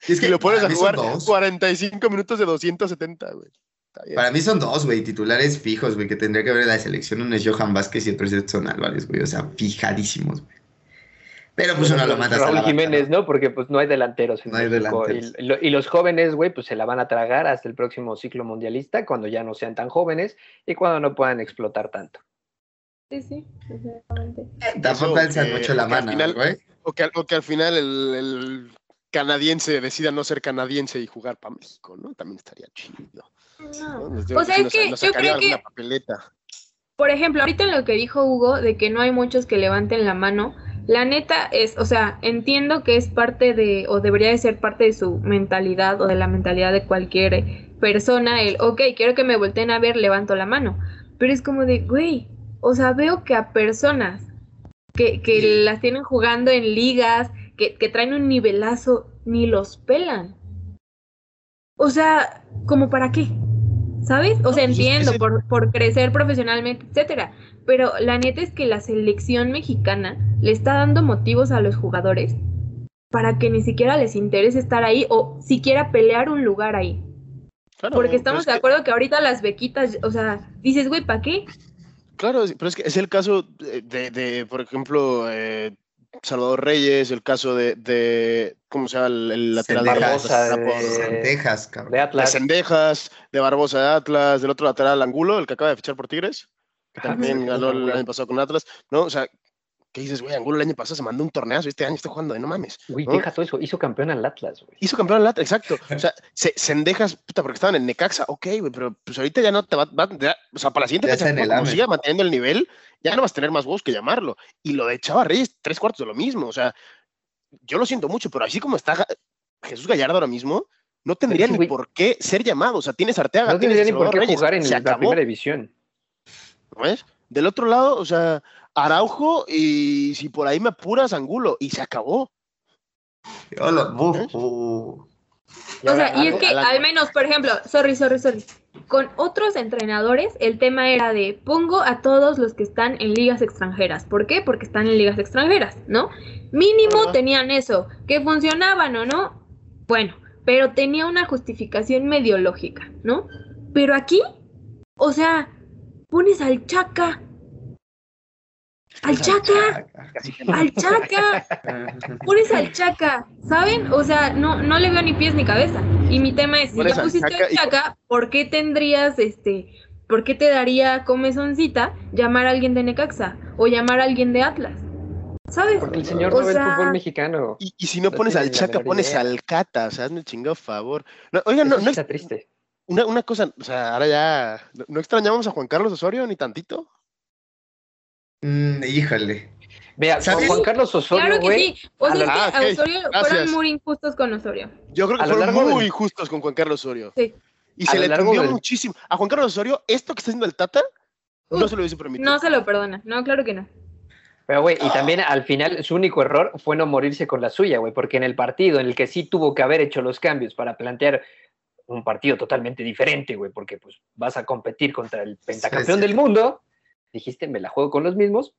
[SPEAKER 3] Y es que lo pones a jugar 45 minutos de 270, güey.
[SPEAKER 4] Para mí son dos, güey, titulares fijos, güey, que tendría que haber en la selección. Uno es Johan Vázquez y otro es Edson Álvarez, güey. O sea, fijadísimos, güey. Pero pues uno lo mata
[SPEAKER 1] Raúl a Jiménez, ¿no? Porque pues no hay delanteros.
[SPEAKER 4] no hay delanteros.
[SPEAKER 1] Y, los jóvenes, güey, pues se la van a tragar hasta el próximo ciclo mundialista, cuando ya no sean tan jóvenes y cuando no puedan explotar tanto.
[SPEAKER 2] Sí, sí, exactamente.
[SPEAKER 4] Tampoco alzan mucho la mano, güey.
[SPEAKER 3] O que, o que al final el, el canadiense decida no ser canadiense y jugar para México, ¿no? También estaría chido.
[SPEAKER 2] O sea, es que yo creo que, por ejemplo, ahorita en lo que dijo Hugo, de que no hay muchos que levanten la mano, la neta es, o sea, entiendo que es parte de, o debería de ser parte de su mentalidad o de la mentalidad de cualquier persona, el, ok, quiero que me volteen a ver, levanto la mano. Pero es como de, güey, o sea, veo que a personas que, que las tienen jugando en ligas, que, que traen un nivelazo, ni los pelan. o sea, ¿como para qué? ¿Sabes? O sea,
[SPEAKER 3] pues
[SPEAKER 2] entiendo por, por crecer profesionalmente, etcétera. Pero la neta es que la selección mexicana le está dando motivos a los jugadores para que ni siquiera les interese estar ahí o siquiera pelear un lugar ahí.
[SPEAKER 3] Claro,
[SPEAKER 2] Porque estamos
[SPEAKER 3] es
[SPEAKER 2] de acuerdo que ahorita las bequitas, o sea, dices, güey, ¿para qué?
[SPEAKER 3] Claro, pero es que es el caso de, de- de, por ejemplo, eh, Salvador Reyes, el caso de, de ¿cómo se llama? El, el lateral de
[SPEAKER 4] Sendejas.
[SPEAKER 1] Barbosa, de-
[SPEAKER 4] Sendejas, cabrón.
[SPEAKER 1] De
[SPEAKER 3] de
[SPEAKER 1] Atlas.
[SPEAKER 3] Cendejas, de Barbosa de Atlas, del otro lateral Angulo, el que acaba de fichar por Tigres, que también ganó el año pasado con Atlas, ¿no? O sea, ¿qué dices, güey? Angulo el año pasado se mandó un torneazo y este año está jugando de no mames.
[SPEAKER 1] Güey,
[SPEAKER 3] ¿no?
[SPEAKER 1] deja todo eso. Hizo campeón al Atlas, güey.
[SPEAKER 3] Hizo campeón al Atlas, exacto. <laughs> O sea, se, Cendejas, puta, porque estaban en Necaxa, ok, güey, pero pues ahorita ya no te va, va- ya- o sea, para la siguiente fecha,
[SPEAKER 4] está en el
[SPEAKER 3] como siga manteniendo el nivel, ya no vas a tener más voz que llamarlo. Y lo de Chava Reyes, tres cuartos de lo mismo, o sea, yo lo siento mucho, pero así como está Jesús Gallardo ahora mismo, no tendría
[SPEAKER 1] sí,
[SPEAKER 3] ni por qué ser llamado. O sea, tienes Arteaga,
[SPEAKER 1] No
[SPEAKER 3] tienes
[SPEAKER 1] tendría ni por qué
[SPEAKER 3] Reyes,
[SPEAKER 1] jugar en la
[SPEAKER 3] acabó,
[SPEAKER 1] primera división.
[SPEAKER 3] ¿no es? Del otro lado, o sea, Araujo y si por ahí me apuras, Angulo, y se acabó. ¿Eh?
[SPEAKER 4] uh.
[SPEAKER 1] Y
[SPEAKER 2] o sea, y es que al menos, por ejemplo, sorry, sorry, sorry. Con otros entrenadores, el tema era de pongo a todos los que están en ligas extranjeras. ¿Por qué? Porque están en ligas extranjeras, ¿no? Mínimo tenían eso. ¿Que funcionaban o no? Bueno, pero tenía una justificación medio lógica, ¿no? Pero aquí, o sea, pones al Chaca. Al Chaca, al Chaca. Pones al Chaca, ¿saben? O sea, no, no le veo ni pies ni cabeza. Y mi tema es, si ya pusiste al Chaca, ¿por qué tendrías, este, por qué te daría comezoncita llamar a alguien de Necaxa o llamar a alguien de Atlas? ¿Sabes?
[SPEAKER 1] Porque el señor no ve el
[SPEAKER 2] sea-
[SPEAKER 1] fútbol mexicano.
[SPEAKER 3] Y, y si no
[SPEAKER 1] No
[SPEAKER 3] pones al Chaca, pones al Cata, o sea, hazme el chingado favor. No, oigan, no, no
[SPEAKER 1] está
[SPEAKER 3] es-
[SPEAKER 1] triste.
[SPEAKER 3] una, una cosa, o sea, ahora ya, ¿no, no extrañamos a Juan Carlos Osorio ni tantito?
[SPEAKER 4] Mm, híjole.
[SPEAKER 1] Vea,
[SPEAKER 4] ¿Sabes?
[SPEAKER 1] Juan Carlos Osorio,
[SPEAKER 2] Claro que sí. O
[SPEAKER 1] a
[SPEAKER 2] sea,
[SPEAKER 1] lo-
[SPEAKER 2] es que
[SPEAKER 3] Ah,
[SPEAKER 2] a
[SPEAKER 3] ok,
[SPEAKER 2] Osorio
[SPEAKER 3] gracias.
[SPEAKER 2] fueron muy injustos con Osorio.
[SPEAKER 3] Yo creo que fueron muy
[SPEAKER 1] del-
[SPEAKER 3] justos con Juan Carlos Osorio.
[SPEAKER 2] Sí.
[SPEAKER 3] Y
[SPEAKER 1] A
[SPEAKER 3] se le
[SPEAKER 1] largo
[SPEAKER 3] tendió
[SPEAKER 1] del-
[SPEAKER 3] muchísimo. A Juan Carlos Osorio, esto que está haciendo el Tata, no se lo hubiese permitido.
[SPEAKER 2] No se lo perdona. No, claro que no.
[SPEAKER 1] Pero, güey, y también al final su único error fue no morirse con la suya, güey, porque en el partido en el que sí tuvo que haber hecho los cambios para plantear un partido totalmente diferente, güey, porque pues vas a competir contra el pentacampeón
[SPEAKER 4] sí.
[SPEAKER 1] del mundo, dijiste, me la juego con los mismos,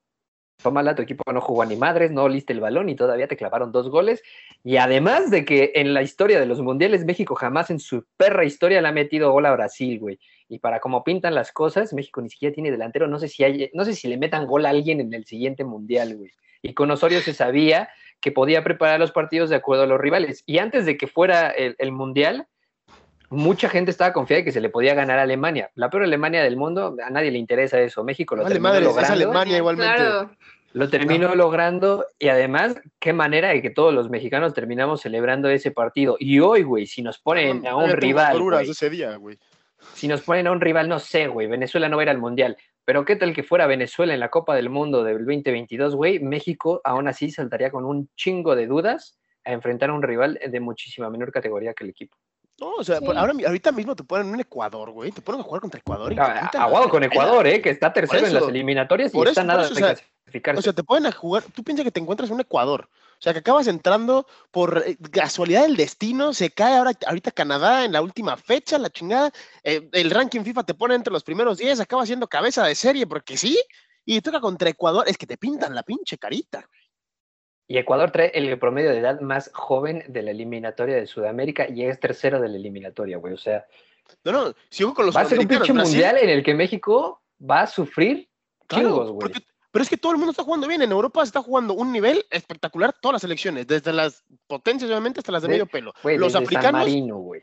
[SPEAKER 1] tómala, tu equipo no jugó ni madres, no oliste el balón y todavía te clavaron dos goles. Y además de que en la historia de los mundiales, México jamás en su perra historia le ha metido gol a Brasil, güey. Y para como pintan las cosas, México ni siquiera tiene delantero. No sé si no sé si le metan gol a alguien en el siguiente mundial, güey. Y con Osorio se sabía que podía preparar los partidos de acuerdo a los rivales. Y antes de que fuera el, el mundial, mucha gente estaba confiada de que se le podía ganar a Alemania. La peor Alemania del mundo, a nadie le interesa eso. México lo
[SPEAKER 3] Vale,
[SPEAKER 1] terminó
[SPEAKER 3] madre, es
[SPEAKER 1] logrando.
[SPEAKER 3] Alemania igualmente.
[SPEAKER 2] Claro.
[SPEAKER 1] Lo terminó logrando y además, qué manera de que todos los mexicanos terminamos celebrando ese partido. Y hoy, güey, si nos ponen a
[SPEAKER 3] No,
[SPEAKER 1] un rival,
[SPEAKER 3] agruras
[SPEAKER 1] güey,
[SPEAKER 3] ese día, güey.
[SPEAKER 1] si nos ponen a un rival, no sé, güey, Venezuela no va a ir al Mundial, pero qué tal que fuera Venezuela en la Copa del Mundo del 2022, güey, México aún así saltaría con un chingo de dudas a enfrentar a un rival de muchísima menor categoría que el equipo.
[SPEAKER 3] No, o sea,
[SPEAKER 2] Sí.
[SPEAKER 3] por- ahora, ahorita mismo te ponen un Ecuador, güey. Te ponen a jugar contra Ecuador. y
[SPEAKER 1] Ah, Aguado con. Ecuador, eh, que está tercero en las
[SPEAKER 3] eso,
[SPEAKER 1] eliminatorias y
[SPEAKER 3] por
[SPEAKER 1] está
[SPEAKER 3] eso,
[SPEAKER 1] nada
[SPEAKER 3] eso,
[SPEAKER 1] de
[SPEAKER 3] o sea,
[SPEAKER 1] clasificarse.
[SPEAKER 3] O sea, te pueden a jugar. Tú piensas que te encuentras un Ecuador. O sea, que acabas entrando por eh, casualidad del destino. Se cae ahora, ahorita Canadá en la última fecha, la chingada. eh, el ranking FIFA te pone entre los primeros 10. Acaba siendo cabeza de serie porque sí. Y toca contra Ecuador. Es que te pintan la pinche carita.
[SPEAKER 1] Y Ecuador trae el promedio de edad más joven de la eliminatoria de Sudamérica y es tercero de la eliminatoria, güey. O sea,
[SPEAKER 3] No, no. Si juego con los
[SPEAKER 1] va a ser un pinche
[SPEAKER 3] Brasil,
[SPEAKER 1] mundial en el que México va a sufrir
[SPEAKER 3] claro,
[SPEAKER 1] chingos, güey.
[SPEAKER 3] porque- pero es que todo el mundo está jugando bien. En Europa se está jugando un nivel espectacular todas las selecciones. Desde las potencias, obviamente, hasta las de
[SPEAKER 1] De-
[SPEAKER 3] medio pelo.
[SPEAKER 1] Güey,
[SPEAKER 3] los
[SPEAKER 1] San
[SPEAKER 3] africanos
[SPEAKER 1] Marino, güey.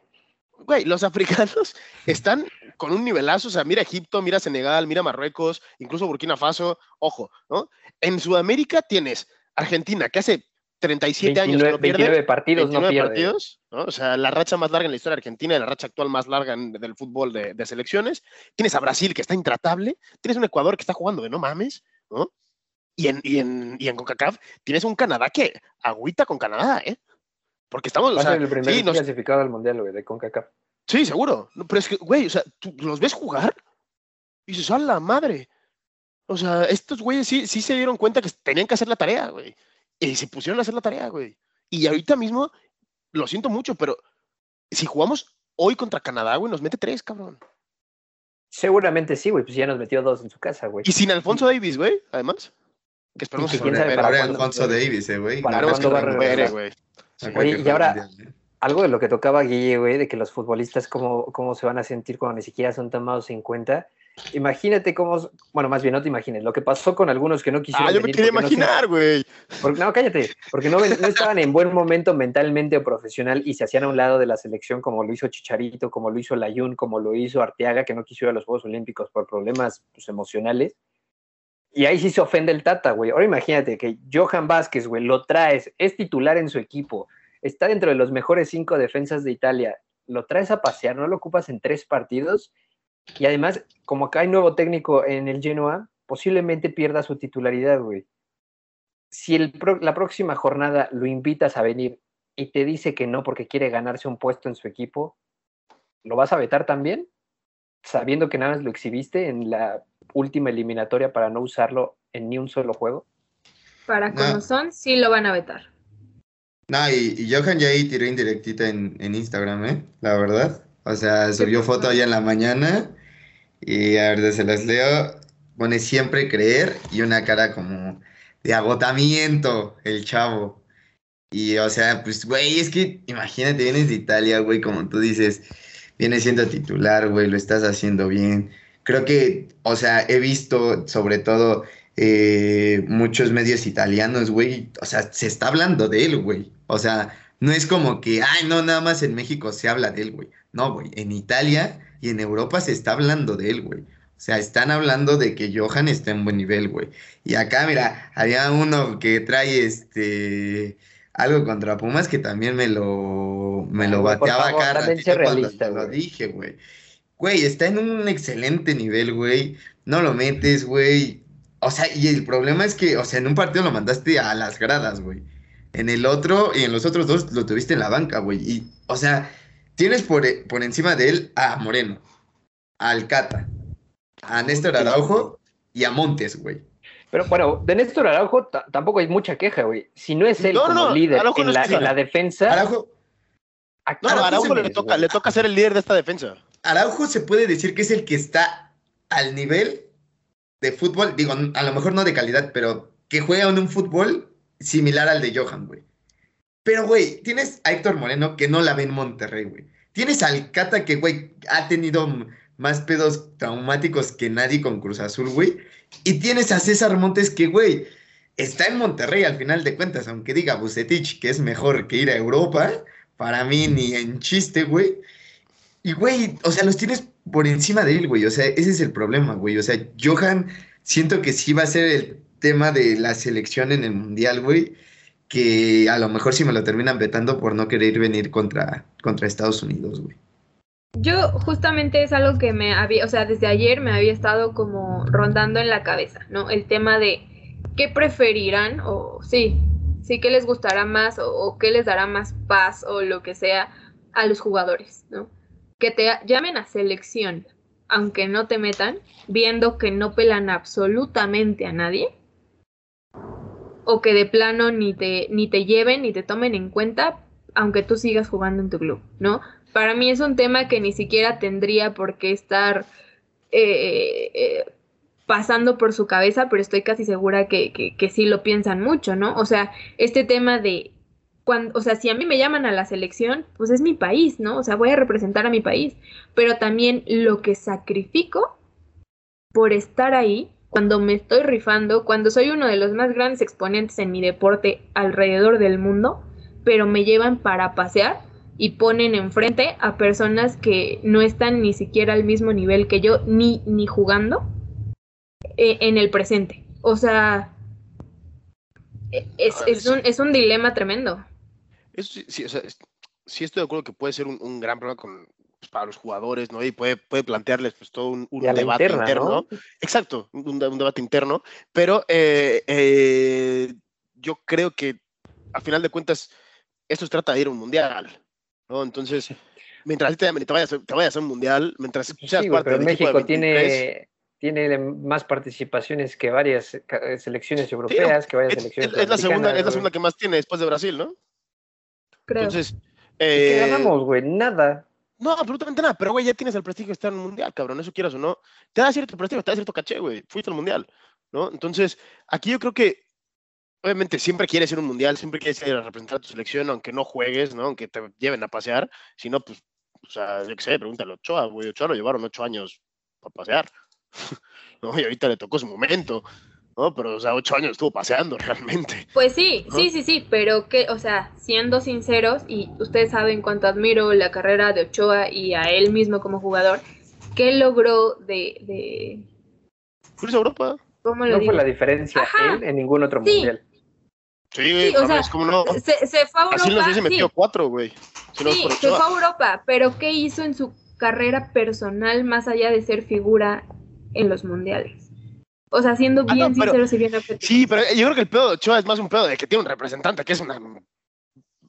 [SPEAKER 3] Güey, los africanos <laughs> están con un nivelazo, o sea, mira Egipto, mira Senegal, mira Marruecos, incluso Burkina Faso, ojo, ¿no? En Sudamérica tienes Argentina, que hace 37 años que
[SPEAKER 1] 29,
[SPEAKER 3] no pierde,
[SPEAKER 1] 29 partidos
[SPEAKER 3] 29
[SPEAKER 1] no pierde.
[SPEAKER 3] partidos, ¿no? O sea, la racha más larga en la historia argentina y la racha actual más larga en- del fútbol de, de selecciones. Tienes a Brasil, que está intratable, tienes un Ecuador que está jugando de no mames, ¿no? Y en, y en, y en CONCACAF tienes un Canadá que agüita con Canadá, ¿eh? Porque estamos, o
[SPEAKER 1] Va a
[SPEAKER 3] sea,
[SPEAKER 1] el primer
[SPEAKER 3] sí, nos-
[SPEAKER 1] clasificado al mundial, güey, de CONCACAF.
[SPEAKER 3] Sí, seguro. No, pero es que, güey, o sea, tú los ves jugar y dices, ¡a la madre! O sea, estos güeyes sí, sí se dieron cuenta que tenían que hacer la tarea, güey. Y se pusieron a hacer la tarea, güey. Y ahorita mismo, lo siento mucho, pero si jugamos hoy contra Canadá, güey, nos mete tres, cabrón.
[SPEAKER 1] Seguramente sí, güey, pues ya nos metió dos en su casa, güey.
[SPEAKER 3] Y sin Alfonso Davis, güey, además. Que esperemos que
[SPEAKER 1] quién
[SPEAKER 3] se
[SPEAKER 1] sabe
[SPEAKER 3] recupere.
[SPEAKER 1] para
[SPEAKER 4] Ahora
[SPEAKER 1] cuándo,
[SPEAKER 4] Alfonso. Davis, eh, güey.
[SPEAKER 1] Para cuándo
[SPEAKER 3] que
[SPEAKER 1] va a regresar?
[SPEAKER 3] güey.
[SPEAKER 4] Que
[SPEAKER 1] y ahora-
[SPEAKER 4] mundial, ¿eh?
[SPEAKER 1] Algo de lo que tocaba Guille, güey, de que los futbolistas cómo, cómo se van a sentir cuando ni siquiera son tomados en cuenta. Imagínate cómo, bueno, más bien no te imagines, lo que pasó con algunos que no quisieron
[SPEAKER 3] Ah, yo me quería
[SPEAKER 1] no
[SPEAKER 3] imaginar, güey.
[SPEAKER 1] porque- no, cállate, porque no, no estaban en buen momento mentalmente o profesional y se hacían a un lado de la selección como lo hizo Chicharito, como lo hizo Layún, como lo hizo Arteaga, que no quiso ir a los Juegos Olímpicos por problemas pues, emocionales. Y ahí sí se ofende el Tata, güey. Ahora imagínate que Johan Vázquez, güey, lo traes, es titular en su equipo, está dentro de los mejores cinco defensas de Italia, lo traes a pasear, no lo ocupas en tres partidos y además, como acá hay nuevo técnico en el Genoa, posiblemente pierda su titularidad, güey. Si el pro- la próxima jornada lo invitas a venir y te dice que no porque quiere ganarse un puesto en su equipo, ¿lo vas a vetar también? Sabiendo que nada más lo exhibiste en la última eliminatoria para no usarlo en ni un solo juego.
[SPEAKER 2] Para
[SPEAKER 4] No.
[SPEAKER 2] como son, sí lo van a vetar.
[SPEAKER 4] No, y, y Johan ya ahí tiró indirectita en, en Instagram, ¿eh? La verdad. O sea, subió foto allá en la mañana y a ver, se las leo. Pone siempre creer y una cara como de agotamiento, el chavo. Y, o sea, pues, güey, es que imagínate, vienes de Italia, güey, como tú dices, vienes siendo titular, güey, lo estás haciendo bien. Creo que, o sea, he visto sobre todo eh, muchos medios italianos, güey, o sea, se está hablando de él, güey. O sea, no es como que, ay, no, nada más en México se habla de él, güey. No, güey, en Italia y en Europa se está hablando de él, güey. O sea, están hablando de que Johan está en buen nivel, güey. Y acá, mira, había uno que trae este algo contra Pumas que también me lo me lo bateaba
[SPEAKER 1] favor,
[SPEAKER 4] acá ratito cuando
[SPEAKER 1] realista,
[SPEAKER 4] te lo dije, güey. Güey, está en un excelente nivel, güey. No lo metes, güey. O sea, y el problema es que, o sea, en un partido lo mandaste a las gradas, güey. En el otro y en los otros dos lo tuviste en la banca, güey. Y, o sea, tienes por, e- por encima de él a Moreno, a Alcata, a Néstor Araujo y a Montes, güey.
[SPEAKER 1] Pero bueno, de Néstor Araujo ta- tampoco hay mucha queja, güey. Si no es él
[SPEAKER 3] No,
[SPEAKER 1] como
[SPEAKER 3] no,
[SPEAKER 1] líder
[SPEAKER 3] Araujo
[SPEAKER 1] en, la,
[SPEAKER 3] titular.
[SPEAKER 1] en la defensa,
[SPEAKER 4] Araujo,
[SPEAKER 1] ¿a
[SPEAKER 3] No, Araujo le toca,
[SPEAKER 1] güey?
[SPEAKER 3] le toca ser el líder de esta defensa.
[SPEAKER 4] Araujo se puede decir que es el que está al nivel de fútbol, digo, a lo mejor no de calidad, pero que juega en un fútbol similar al de Johan, güey. Pero, güey, tienes a Héctor Moreno que no la ve en Monterrey, güey. Tienes al Cata que, güey, ha tenido más pedos traumáticos que nadie con Cruz Azul, güey. Y tienes a César Montes que, güey, está en Monterrey al final de cuentas, aunque diga Bucetich que es mejor que ir a Europa, para mí ni en chiste, güey. Y, güey, o sea, los tienes por encima de él, güey. O sea, ese es el problema, güey. O sea, Johan, siento que sí va a ser el tema de la selección en el Mundial, güey. Que a lo mejor sí me lo terminan vetando por no querer venir contra, contra Estados Unidos, güey.
[SPEAKER 2] Yo justamente es algo que me había, o sea, desde ayer me había estado como rondando en la cabeza, ¿no? El tema de qué preferirán o sí, sí, qué les gustará más o qué les dará más paz o lo que sea a los jugadores, ¿no? Que te llamen a selección, aunque no te metan, viendo que no pelan absolutamente a nadie, o que de plano ni te, ni te lleven ni te tomen en cuenta, aunque tú sigas jugando en tu club, ¿no? Para mí es un tema que ni siquiera tendría por qué estar eh, eh, pasando por su cabeza, pero estoy casi segura que, que, que sí lo piensan mucho, ¿no? O sea, este tema de cuando, o sea, si a mí me llaman a la selección, pues es mi país, ¿no? O sea, voy a representar a mi país, pero también lo que sacrifico por estar ahí, cuando me estoy rifando, cuando soy uno de los más grandes exponentes en mi deporte alrededor del mundo, pero me llevan para pasear y ponen enfrente a personas que no están ni siquiera al mismo nivel que yo, ni, ni jugando eh, en el presente. O sea, eh, es, es, un, es un dilema tremendo.
[SPEAKER 3] Eso sí, sí, o sea, es- sí estoy de acuerdo que puede ser un, un gran problema con, pues, para los jugadores, ¿no? Y puede, puede plantearles pues, todo un, un debate
[SPEAKER 1] interna,
[SPEAKER 3] interno.
[SPEAKER 1] ¿no?
[SPEAKER 3] Exacto, un, un debate interno, pero eh, eh, yo creo que a final de cuentas esto se trata de ir a un mundial, ¿no? Entonces, mientras te, te vayas, a- te vayas a un mundial, mientras seas
[SPEAKER 1] Sí,
[SPEAKER 3] parte
[SPEAKER 1] pero
[SPEAKER 3] de
[SPEAKER 1] México
[SPEAKER 3] 23,
[SPEAKER 1] tiene, tiene más participaciones que varias eh, selecciones europeas, que varias
[SPEAKER 3] es,
[SPEAKER 1] selecciones
[SPEAKER 3] es- es la segunda, es la segunda que más tiene después de Brasil, ¿no?
[SPEAKER 2] Creo.
[SPEAKER 3] Entonces.
[SPEAKER 1] ¿Qué ganamos, güey? Nada.
[SPEAKER 3] No, absolutamente nada, pero güey, ya tienes el prestigio de estar en un mundial, cabrón, eso quieras o no. Te da cierto prestigio, te da cierto caché, güey. Fuiste al mundial, ¿no? Entonces, aquí yo creo que, obviamente, siempre quieres ir a un mundial, siempre quieres ir a representar a tu selección, aunque no juegues, ¿no? Aunque te lleven a pasear. Si no, pues, o sea, yo qué sé, pregúntale a Ochoa, güey. Ochoa lo llevaron ocho años para pasear, <laughs> ¿no? Y ahorita le tocó su momento. ¿No? Pero, o sea, ocho años estuvo paseando <laughs> realmente.
[SPEAKER 2] Pues sí,
[SPEAKER 3] ¿no?
[SPEAKER 2] sí, sí, sí, pero que, o sea, siendo sinceros, y ustedes saben cuánto admiro la carrera de Ochoa y a él mismo como jugador, ¿qué logró de, de
[SPEAKER 3] ¿Fuiste a Europa?
[SPEAKER 2] ¿cómo lo
[SPEAKER 1] No
[SPEAKER 2] digo?
[SPEAKER 1] fue la diferencia
[SPEAKER 2] Ajá.
[SPEAKER 1] él en ningún otro
[SPEAKER 2] Sí.
[SPEAKER 1] mundial.
[SPEAKER 3] Sí,
[SPEAKER 2] Sí, o sea,
[SPEAKER 3] ¿cómo no?
[SPEAKER 2] Se, se fue a Europa,
[SPEAKER 3] Así nos hubiese
[SPEAKER 2] sí,
[SPEAKER 3] metido cuatro, güey. Si no
[SPEAKER 2] sí, se fue a Europa, pero ¿qué hizo en su carrera personal más allá de ser figura en los mundiales? O sea, siendo
[SPEAKER 3] Ah,
[SPEAKER 2] bien
[SPEAKER 3] no, pero-
[SPEAKER 2] sinceros y bien objetivos.
[SPEAKER 3] Sí, pero yo creo que el pedo de Ochoa es más un pedo de que tiene un representante que es una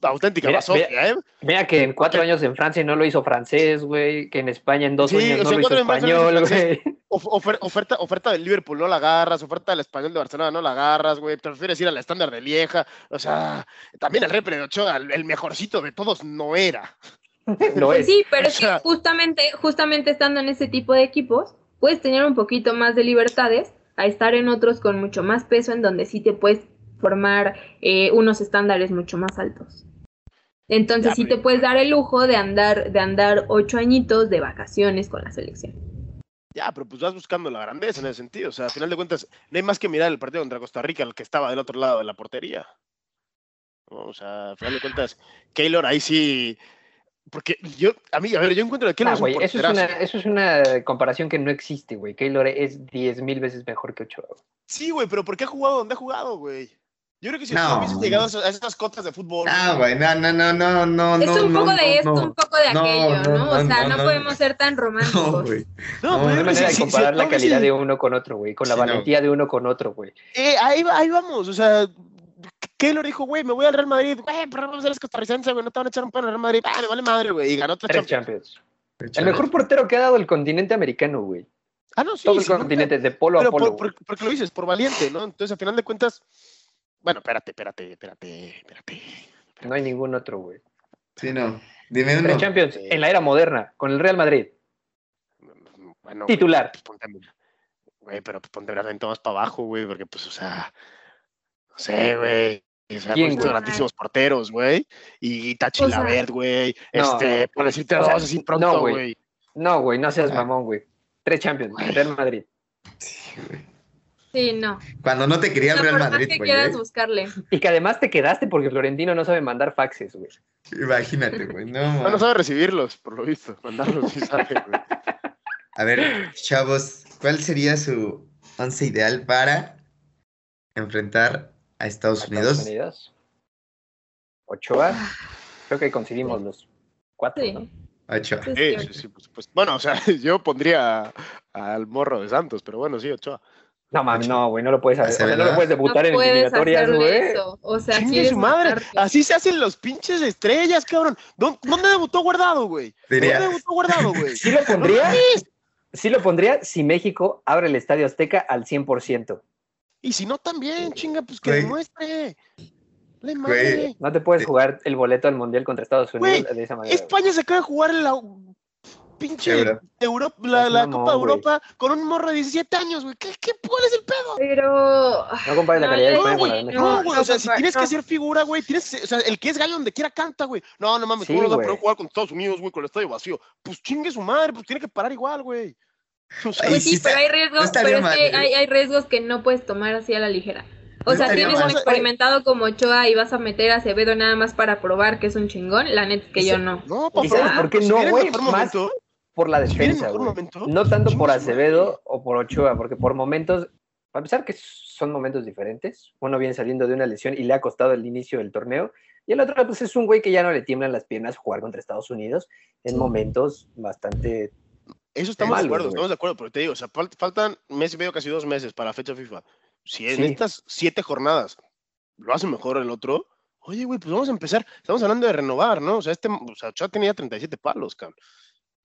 [SPEAKER 3] auténtica
[SPEAKER 1] Mira,
[SPEAKER 3] basofia, ¿eh?
[SPEAKER 1] Mira que en cuatro años en Francia no lo hizo francés, güey, que en España en dos
[SPEAKER 3] Sí,
[SPEAKER 1] años
[SPEAKER 3] o
[SPEAKER 1] no
[SPEAKER 3] sea,
[SPEAKER 1] lo hizo
[SPEAKER 3] no lo
[SPEAKER 1] español,
[SPEAKER 3] hizo francés.
[SPEAKER 1] güey.
[SPEAKER 3] Of- ofer- oferta, oferta del Liverpool no la agarras, oferta del español de Barcelona no la agarras, güey. Te prefieres ir al estándar de Lieja. O sea, también el repre de Ochoa, el mejorcito de todos, no era.
[SPEAKER 1] Lo
[SPEAKER 2] Pues
[SPEAKER 1] es.
[SPEAKER 2] sí, pero
[SPEAKER 3] O
[SPEAKER 2] es que justamente, justamente estando en ese tipo de equipos, puedes tener un poquito más de libertades a estar en otros con mucho más peso, en donde sí te puedes formar eh, unos estándares mucho más altos. Entonces
[SPEAKER 3] Ya,
[SPEAKER 2] sí te puedes dar el lujo de andar, de andar ocho añitos de vacaciones con la selección.
[SPEAKER 3] Ya, pero pues vas buscando la grandeza en ese sentido. O sea, a final de cuentas, no hay más que mirar el partido contra Costa Rica, el que estaba del otro lado de la portería. O sea, a final de cuentas, Keylor ahí sí. Porque yo, a mí, a ver, yo encuentro que Keylor
[SPEAKER 1] Ah,
[SPEAKER 3] es un
[SPEAKER 1] güey, eso, es una, eso es una comparación que no existe, güey. Keylor es diez mil veces mejor que Ochoa. güey.
[SPEAKER 3] Sí, güey, pero ¿por qué ha jugado donde ha jugado, güey? Yo creo que si
[SPEAKER 4] No.
[SPEAKER 3] hubiese llegado a esas- cotas de fútbol.
[SPEAKER 4] Ah, güey, no, no, no, no, no,
[SPEAKER 2] es
[SPEAKER 4] no,
[SPEAKER 2] un
[SPEAKER 4] no,
[SPEAKER 2] poco
[SPEAKER 4] no,
[SPEAKER 2] de esto,
[SPEAKER 4] no.
[SPEAKER 2] un poco de
[SPEAKER 4] No,
[SPEAKER 2] aquello, ¿no?
[SPEAKER 4] no,
[SPEAKER 2] o sea,
[SPEAKER 4] no,
[SPEAKER 2] no,
[SPEAKER 4] no,
[SPEAKER 2] podemos
[SPEAKER 4] no.
[SPEAKER 2] ser tan
[SPEAKER 4] No,
[SPEAKER 2] románticos.
[SPEAKER 4] güey.
[SPEAKER 3] No,
[SPEAKER 4] No,
[SPEAKER 3] pero
[SPEAKER 1] No
[SPEAKER 3] que
[SPEAKER 1] manera de
[SPEAKER 3] sí,
[SPEAKER 1] comparar
[SPEAKER 3] sí,
[SPEAKER 1] la
[SPEAKER 3] no,
[SPEAKER 1] calidad
[SPEAKER 3] sí.
[SPEAKER 1] de uno con otro, güey, con la
[SPEAKER 4] Sí, no.
[SPEAKER 1] valentía de uno con otro, güey.
[SPEAKER 3] Eh, ahí, ahí vamos, o sea, Keylor dijo, güey, me voy al Real Madrid, güey, pero vamos a ser costarricense, güey, no te van a echar un pan al Real Madrid, ah, me vale madre, güey, y ganó tres
[SPEAKER 1] Tres
[SPEAKER 3] Champions.
[SPEAKER 1] Champions. El mejor portero que ha dado el continente americano, güey.
[SPEAKER 3] Ah, no, sí,
[SPEAKER 1] Todo el
[SPEAKER 3] duda.
[SPEAKER 1] continente, de polo a polo.
[SPEAKER 3] por, por- porque lo dices, por valiente, ¿no? Entonces, a final de cuentas, bueno, espérate, espérate, espérate, espérate.
[SPEAKER 1] No hay ningún otro, güey.
[SPEAKER 4] Sí, no. Dime uno.
[SPEAKER 1] Tres Champions en la era moderna, con el Real Madrid.
[SPEAKER 3] Bueno,
[SPEAKER 1] Titular.
[SPEAKER 3] Güey, pues ponte, güey, pero pues ponte realmente más para abajo, güey, porque pues, o sea, no sé, güey. O sea,
[SPEAKER 1] ¿Quién,
[SPEAKER 3] hemos visto
[SPEAKER 1] güey?
[SPEAKER 3] grandísimos porteros, güey. Y Tachi
[SPEAKER 2] O sea,
[SPEAKER 3] Lavert, güey.
[SPEAKER 1] no,
[SPEAKER 3] este, por decirte
[SPEAKER 1] o sea,
[SPEAKER 3] dos así
[SPEAKER 1] no,
[SPEAKER 3] pronto,
[SPEAKER 1] güey. No, güey, no seas
[SPEAKER 4] Ah.
[SPEAKER 1] mamón, güey. Tres Champions, Real Madrid.
[SPEAKER 4] Sí, güey.
[SPEAKER 2] Sí, no.
[SPEAKER 4] Cuando no te quería el
[SPEAKER 2] No,
[SPEAKER 4] Real Madrid,
[SPEAKER 2] que
[SPEAKER 4] güey.
[SPEAKER 2] quieras
[SPEAKER 4] ¿eh?
[SPEAKER 2] buscarle.
[SPEAKER 1] Y que además te quedaste porque Florentino no sabe mandar faxes, güey.
[SPEAKER 4] Imagínate, güey. No,
[SPEAKER 3] No, sabe recibirlos, por lo visto. Mandarlos sí sabe, güey.
[SPEAKER 4] A ver, chavos, ¿cuál sería su once ideal para enfrentar a Estados Unidos?
[SPEAKER 1] Estados Unidos. Ochoa. Creo que coincidimos los cuatro,
[SPEAKER 2] Sí.
[SPEAKER 1] ¿no?
[SPEAKER 4] Ocho.
[SPEAKER 2] sí,
[SPEAKER 3] por supuesto. Bueno, o sea, <laughs> yo pondría al morro de Santos, pero bueno, sí, Ochoa.
[SPEAKER 1] No mames, no, güey, no lo puedes hacer. O sea, no lo puedes debutar
[SPEAKER 2] no
[SPEAKER 1] en eliminatorias, güey.
[SPEAKER 2] O sea,
[SPEAKER 3] su madre.
[SPEAKER 2] matarte.
[SPEAKER 3] Así se hacen los pinches estrellas, cabrón. ¿Dó- ¿Dónde debutó guardado, güey? ¿Dónde debutó guardado, güey? <laughs>
[SPEAKER 1] Sí lo pondría, sí lo pondría si México abre el Estadio Azteca al 100%.
[SPEAKER 3] Y si no, también, chinga, pues que demuestre. Le madre.
[SPEAKER 1] No te puedes
[SPEAKER 4] Sí.
[SPEAKER 1] jugar el boleto al Mundial contra Estados Unidos de esa manera.
[SPEAKER 3] España se acaba de jugar la pinche
[SPEAKER 4] Euro.
[SPEAKER 3] Europa, la, Copa de
[SPEAKER 1] güey.
[SPEAKER 3] Europa con un morro de 17 años, güey. ¿Qué, qué, ¿Cuál es el pedo?
[SPEAKER 2] Pero.
[SPEAKER 1] No compares la calidad de España con la de México.
[SPEAKER 3] No, güey, o sea, si tienes que
[SPEAKER 2] no.
[SPEAKER 3] ser figura, güey, tienes o sea, el que es gallo donde quiera canta, güey. No, no mames,
[SPEAKER 1] Sí,
[SPEAKER 3] ¿cómo lo vas a poder jugar con Estados Unidos, güey, con el estadio vacío? Pues chingue su madre, pues tiene que parar igual, güey. O sea,
[SPEAKER 4] Ay,
[SPEAKER 2] Pues sí, pero hay riesgos,
[SPEAKER 4] estaría
[SPEAKER 2] pero es
[SPEAKER 4] mal,
[SPEAKER 2] que hay, hay riesgos que no puedes tomar así a la ligera. O
[SPEAKER 4] No
[SPEAKER 2] sea, tienes
[SPEAKER 4] mal.
[SPEAKER 2] un experimentado como Ochoa y vas a meter a Acevedo nada más para probar que es un chingón. La neta es que yo no.
[SPEAKER 3] no,
[SPEAKER 1] ¿Y
[SPEAKER 3] por
[SPEAKER 1] sabes
[SPEAKER 3] favor,
[SPEAKER 1] por qué no, güey? Más Por la defensa,
[SPEAKER 3] momento,
[SPEAKER 1] No tanto por. Acevedo o por Ochoa, porque por momentos, a pesar que son momentos diferentes, uno viene saliendo de una lesión y le ha costado el inicio del torneo, y el otro pues es un güey que ya no le tiemblan las piernas jugar contra Estados Unidos en momentos bastante...
[SPEAKER 3] Eso estamos
[SPEAKER 1] Malo,
[SPEAKER 3] de acuerdo, estamos de acuerdo, pero te digo, o sea, fal- faltan mes y medio, casi dos meses para la fecha FIFA. Si en
[SPEAKER 1] Sí.
[SPEAKER 3] estas siete jornadas lo hace mejor el otro, oye, güey, pues vamos a empezar. Estamos hablando de renovar, ¿no? O sea, este, o sea, tenía 37 palos, cabrón.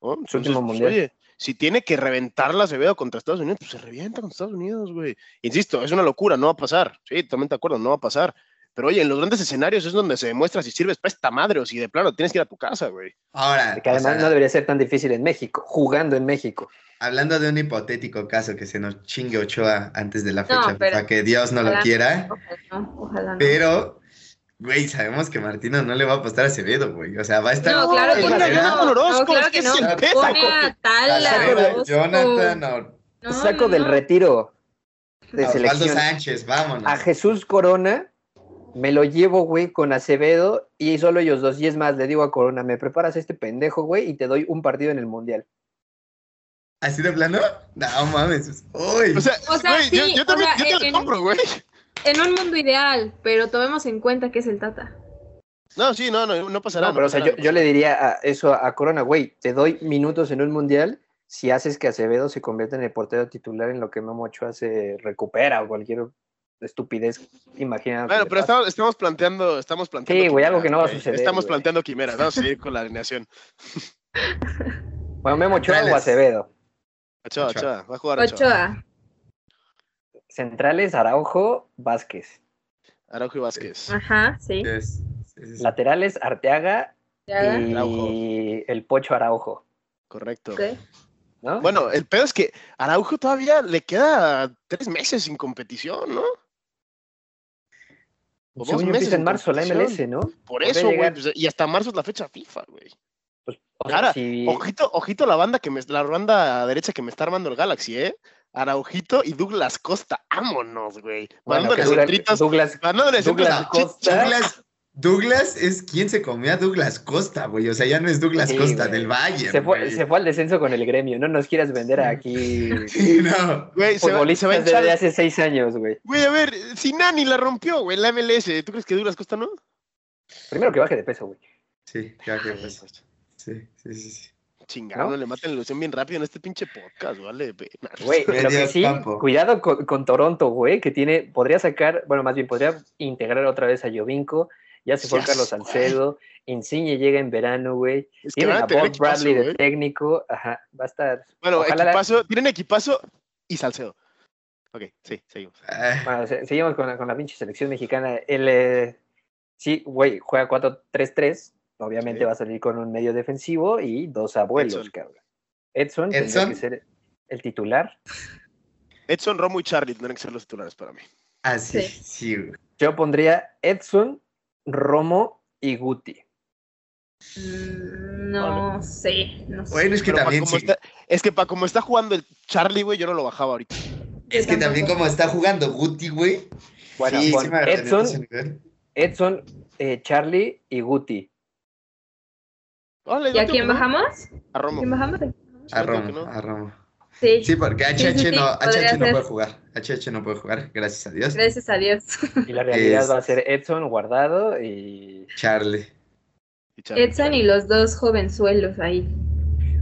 [SPEAKER 3] ¿no? Entonces,
[SPEAKER 1] último
[SPEAKER 3] pues, oye, si tiene que reventar la Acevedo contra Estados Unidos, pues se revienta contra Estados Unidos, güey. Insisto, es una locura, no va a pasar. Sí, totalmente de acuerdo, no va a pasar. Pero oye, en los grandes escenarios es donde se demuestra si sirves para esta madre o si de plano tienes que ir a tu casa, güey.
[SPEAKER 4] Ahora,
[SPEAKER 1] Que
[SPEAKER 4] o
[SPEAKER 1] además
[SPEAKER 4] sea,
[SPEAKER 1] no debería ser tan difícil en México, jugando en México.
[SPEAKER 4] hablando de un hipotético caso que se nos chingue Ochoa antes de la
[SPEAKER 2] No,
[SPEAKER 4] fecha,
[SPEAKER 2] pero-
[SPEAKER 4] para que Dios no lo quiera,
[SPEAKER 2] Ojalá no, ojalá no.
[SPEAKER 4] pero, güey, sabemos que Martino no le va a apostar a Acevedo, güey. O sea, va a estar.
[SPEAKER 2] No, claro que no.
[SPEAKER 3] Jonathan
[SPEAKER 2] No,
[SPEAKER 3] Orozco,
[SPEAKER 2] claro
[SPEAKER 3] es
[SPEAKER 2] que
[SPEAKER 3] que
[SPEAKER 2] no.
[SPEAKER 3] es el
[SPEAKER 4] peso.
[SPEAKER 2] Pone a.
[SPEAKER 4] Jonathan, o-
[SPEAKER 2] No,
[SPEAKER 1] Saco
[SPEAKER 2] no,
[SPEAKER 1] del
[SPEAKER 2] no.
[SPEAKER 1] retiro de
[SPEAKER 4] a Osvaldo
[SPEAKER 1] selección
[SPEAKER 4] Sánchez, vámonos.
[SPEAKER 1] a Jesús Corona, me lo llevo, güey, con Acevedo y solo ellos dos. Y es más, le digo a Corona, me preparas a este pendejo, güey, y te doy un partido en el Mundial.
[SPEAKER 4] ¿Así de plano? No mames. Uy.
[SPEAKER 3] O sea,
[SPEAKER 2] O sí,
[SPEAKER 3] yo también
[SPEAKER 2] sea,
[SPEAKER 3] yo te lo
[SPEAKER 2] en-
[SPEAKER 3] compro, güey.
[SPEAKER 2] En un mundo ideal, pero tomemos en cuenta que es el Tata.
[SPEAKER 3] No, sí, no, no, no pasa nada.
[SPEAKER 1] No, pero o sea, yo, le diría a eso a, a Corona, güey, te doy minutos en un Mundial si haces que Acevedo se convierta en el portero titular en lo que Memo Ochoa se recupera o cualquier estupidez imaginada.
[SPEAKER 3] Bueno, pero estamos, estamos planteando, estamos planteando.
[SPEAKER 1] Sí, güey, algo que no va a suceder,
[SPEAKER 3] Estamos planteando quimeras, vamos a seguir con la alineación. <laughs>
[SPEAKER 1] Bueno, Memo Ochoa o. Acevedo.
[SPEAKER 3] Ochoa,
[SPEAKER 4] Ochoa.
[SPEAKER 3] Ochoa, va a jugar Ochoa.
[SPEAKER 2] Ochoa.
[SPEAKER 1] Centrales, Araujo, Vázquez.
[SPEAKER 3] Araujo y Vázquez.
[SPEAKER 2] Ajá, sí.
[SPEAKER 4] Es- sí, sí, sí.
[SPEAKER 1] Laterales, Arteaga
[SPEAKER 2] Ya,
[SPEAKER 1] y
[SPEAKER 3] Araujo.
[SPEAKER 1] el Pocho Araujo.
[SPEAKER 3] Correcto. Bueno, el pedo es que Araujo todavía le queda tres meses sin competición, ¿no? O dos
[SPEAKER 1] Según
[SPEAKER 3] meses
[SPEAKER 1] en marzo la. MLS, ¿no?
[SPEAKER 3] Por eso, güey. pues, y hasta marzo es la fecha FIFA, güey.
[SPEAKER 1] Pues, o sea,
[SPEAKER 3] Ahora,
[SPEAKER 1] si-
[SPEAKER 3] Ojito, ojito la banda que me, la banda derecha que me está armando el Galaxy, ¿eh? Araujito y Douglas Costa, vámonos, güey.
[SPEAKER 1] bueno, Douglas,
[SPEAKER 3] centritas,
[SPEAKER 1] Costa.
[SPEAKER 4] Douglas, Douglas es quien se comió a Douglas Costa, güey. O sea, ya no es Douglas
[SPEAKER 1] Sí,
[SPEAKER 4] Costa
[SPEAKER 1] güey.
[SPEAKER 4] del Valle.
[SPEAKER 1] se, fue, se fue al descenso con el gremio. No nos quieras vender aquí <laughs>
[SPEAKER 4] Sí, no.
[SPEAKER 3] Güey, se va, se
[SPEAKER 1] desde
[SPEAKER 3] echar.
[SPEAKER 1] hace seis años, güey.
[SPEAKER 3] Güey, a ver, si Nani la rompió, güey, la MLS. ¿Tú crees que Douglas Costa no?
[SPEAKER 1] Primero que baje de peso, güey.
[SPEAKER 4] Sí, que pues. Sí, sí, sí. sí.
[SPEAKER 3] Chingado,
[SPEAKER 1] ¿No?
[SPEAKER 3] le maten la ilusión bien rápido en este pinche podcast, vale.
[SPEAKER 1] Güey, lo que sí,
[SPEAKER 4] campo.
[SPEAKER 1] cuidado con, con Toronto, güey, que tiene, podría sacar, bueno, más bien podría integrar otra vez a Jovinko. Ya se fue Carlos. Salcedo. Insigne llega en verano, güey.
[SPEAKER 3] Es que
[SPEAKER 1] Tienen a Bob Bradley
[SPEAKER 3] equipazo,
[SPEAKER 1] de
[SPEAKER 3] güey.
[SPEAKER 1] técnico. Ajá, va a estar.
[SPEAKER 3] Bueno,
[SPEAKER 1] ojalá la-
[SPEAKER 3] equipazo, tienen equipazo y Salcedo. Ok, sí, seguimos.
[SPEAKER 4] Ah,
[SPEAKER 1] Bueno, se- seguimos con la, con la pinche selección mexicana. El, eh, sí, güey, juega 4-3-3. Obviamente
[SPEAKER 3] Sí.
[SPEAKER 1] va a salir con un medio defensivo y dos abuelos,
[SPEAKER 3] Edson.
[SPEAKER 1] cabrón. Edson, tendría
[SPEAKER 4] Edson.
[SPEAKER 1] que ser el titular.
[SPEAKER 3] Edson, Romo y Charlie tendrán que ser los titulares para mí.
[SPEAKER 4] ah, sí,
[SPEAKER 2] Sí.
[SPEAKER 4] sí, güey.
[SPEAKER 1] Yo pondría Edson, Romo y Guti.
[SPEAKER 2] Mm, No sé, no sé.
[SPEAKER 4] Bueno, es que
[SPEAKER 3] Pero pa'
[SPEAKER 4] también
[SPEAKER 3] como
[SPEAKER 4] sí.
[SPEAKER 3] está- es que para como está jugando el Charlie, güey, yo no lo bajaba ahorita.
[SPEAKER 4] Es que también como está jugando Guti, güey.
[SPEAKER 1] Bueno,
[SPEAKER 4] sí, sí
[SPEAKER 1] Edson. Edson, eh, Charlie y Guti.
[SPEAKER 2] ¿Y a quién bajamos?
[SPEAKER 3] A Romo.
[SPEAKER 2] ¿Quién bajamos?
[SPEAKER 4] A Romo, a Romo.
[SPEAKER 2] Sí,
[SPEAKER 4] Sí, porque HH
[SPEAKER 2] Sí, sí, sí,
[SPEAKER 4] no, HH no puede jugar. HH no puede jugar, gracias a Dios.
[SPEAKER 2] gracias a Dios.
[SPEAKER 1] Y la realidad
[SPEAKER 4] Es-
[SPEAKER 1] va a ser Edson, Guardado y.
[SPEAKER 4] Charlie.
[SPEAKER 3] Y Charlie,
[SPEAKER 2] Edson y los dos jovenzuelos ahí.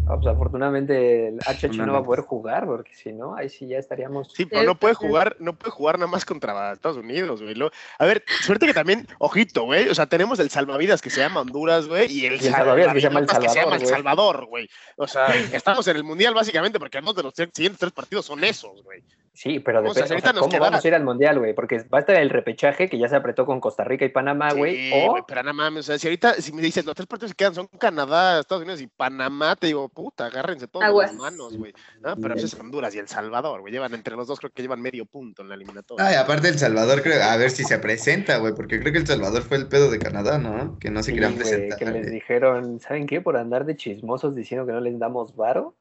[SPEAKER 1] Ah, pues afortunadamente el HH no va a poder jugar, porque si no, ahí sí ya estaríamos.
[SPEAKER 3] Sí, pero no
[SPEAKER 2] Cierto,
[SPEAKER 3] puede jugar, no puede jugar nada más contra Estados Unidos, güey. A ver, suerte que también, ojito, güey. O sea, tenemos el salvavidas que se llama Honduras, güey, y el,
[SPEAKER 1] Y el salvavidas que se llama El
[SPEAKER 3] salvavidas que se llama El
[SPEAKER 1] Salvador,
[SPEAKER 3] Salvador, güey. O sea, estamos en el mundial básicamente porque dos de los siguientes tres partidos son esos, güey.
[SPEAKER 1] Sí, pero
[SPEAKER 3] O sea,
[SPEAKER 1] depende. o sea,
[SPEAKER 3] nos
[SPEAKER 1] ¿Cómo
[SPEAKER 3] quedara-
[SPEAKER 1] vamos a ir al mundial, güey? Porque va a estar el repechaje que ya se apretó con Costa Rica y Panamá,
[SPEAKER 3] Sí,
[SPEAKER 1] güey.
[SPEAKER 3] güey,
[SPEAKER 1] o
[SPEAKER 3] pero nada mames, o sea, si ahorita, si me dices, los tres partidos que quedan son Canadá, Estados Unidos y Panamá, te digo, puta, agárrense todos
[SPEAKER 2] Aguas.
[SPEAKER 3] las manos, güey. ¿no? Pero eso es Honduras y El Salvador, güey. Llevan entre los dos, creo que llevan medio punto en la eliminatoria.
[SPEAKER 4] Ay, aparte El Salvador, creo, a ver si se presenta, güey, porque creo que El Salvador fue el pedo de Canadá, ¿no? Que no se
[SPEAKER 1] Sí,
[SPEAKER 4] querían presentar.
[SPEAKER 1] que les dijeron, ¿saben qué? Por andar de chismosos diciendo que no les damos varo,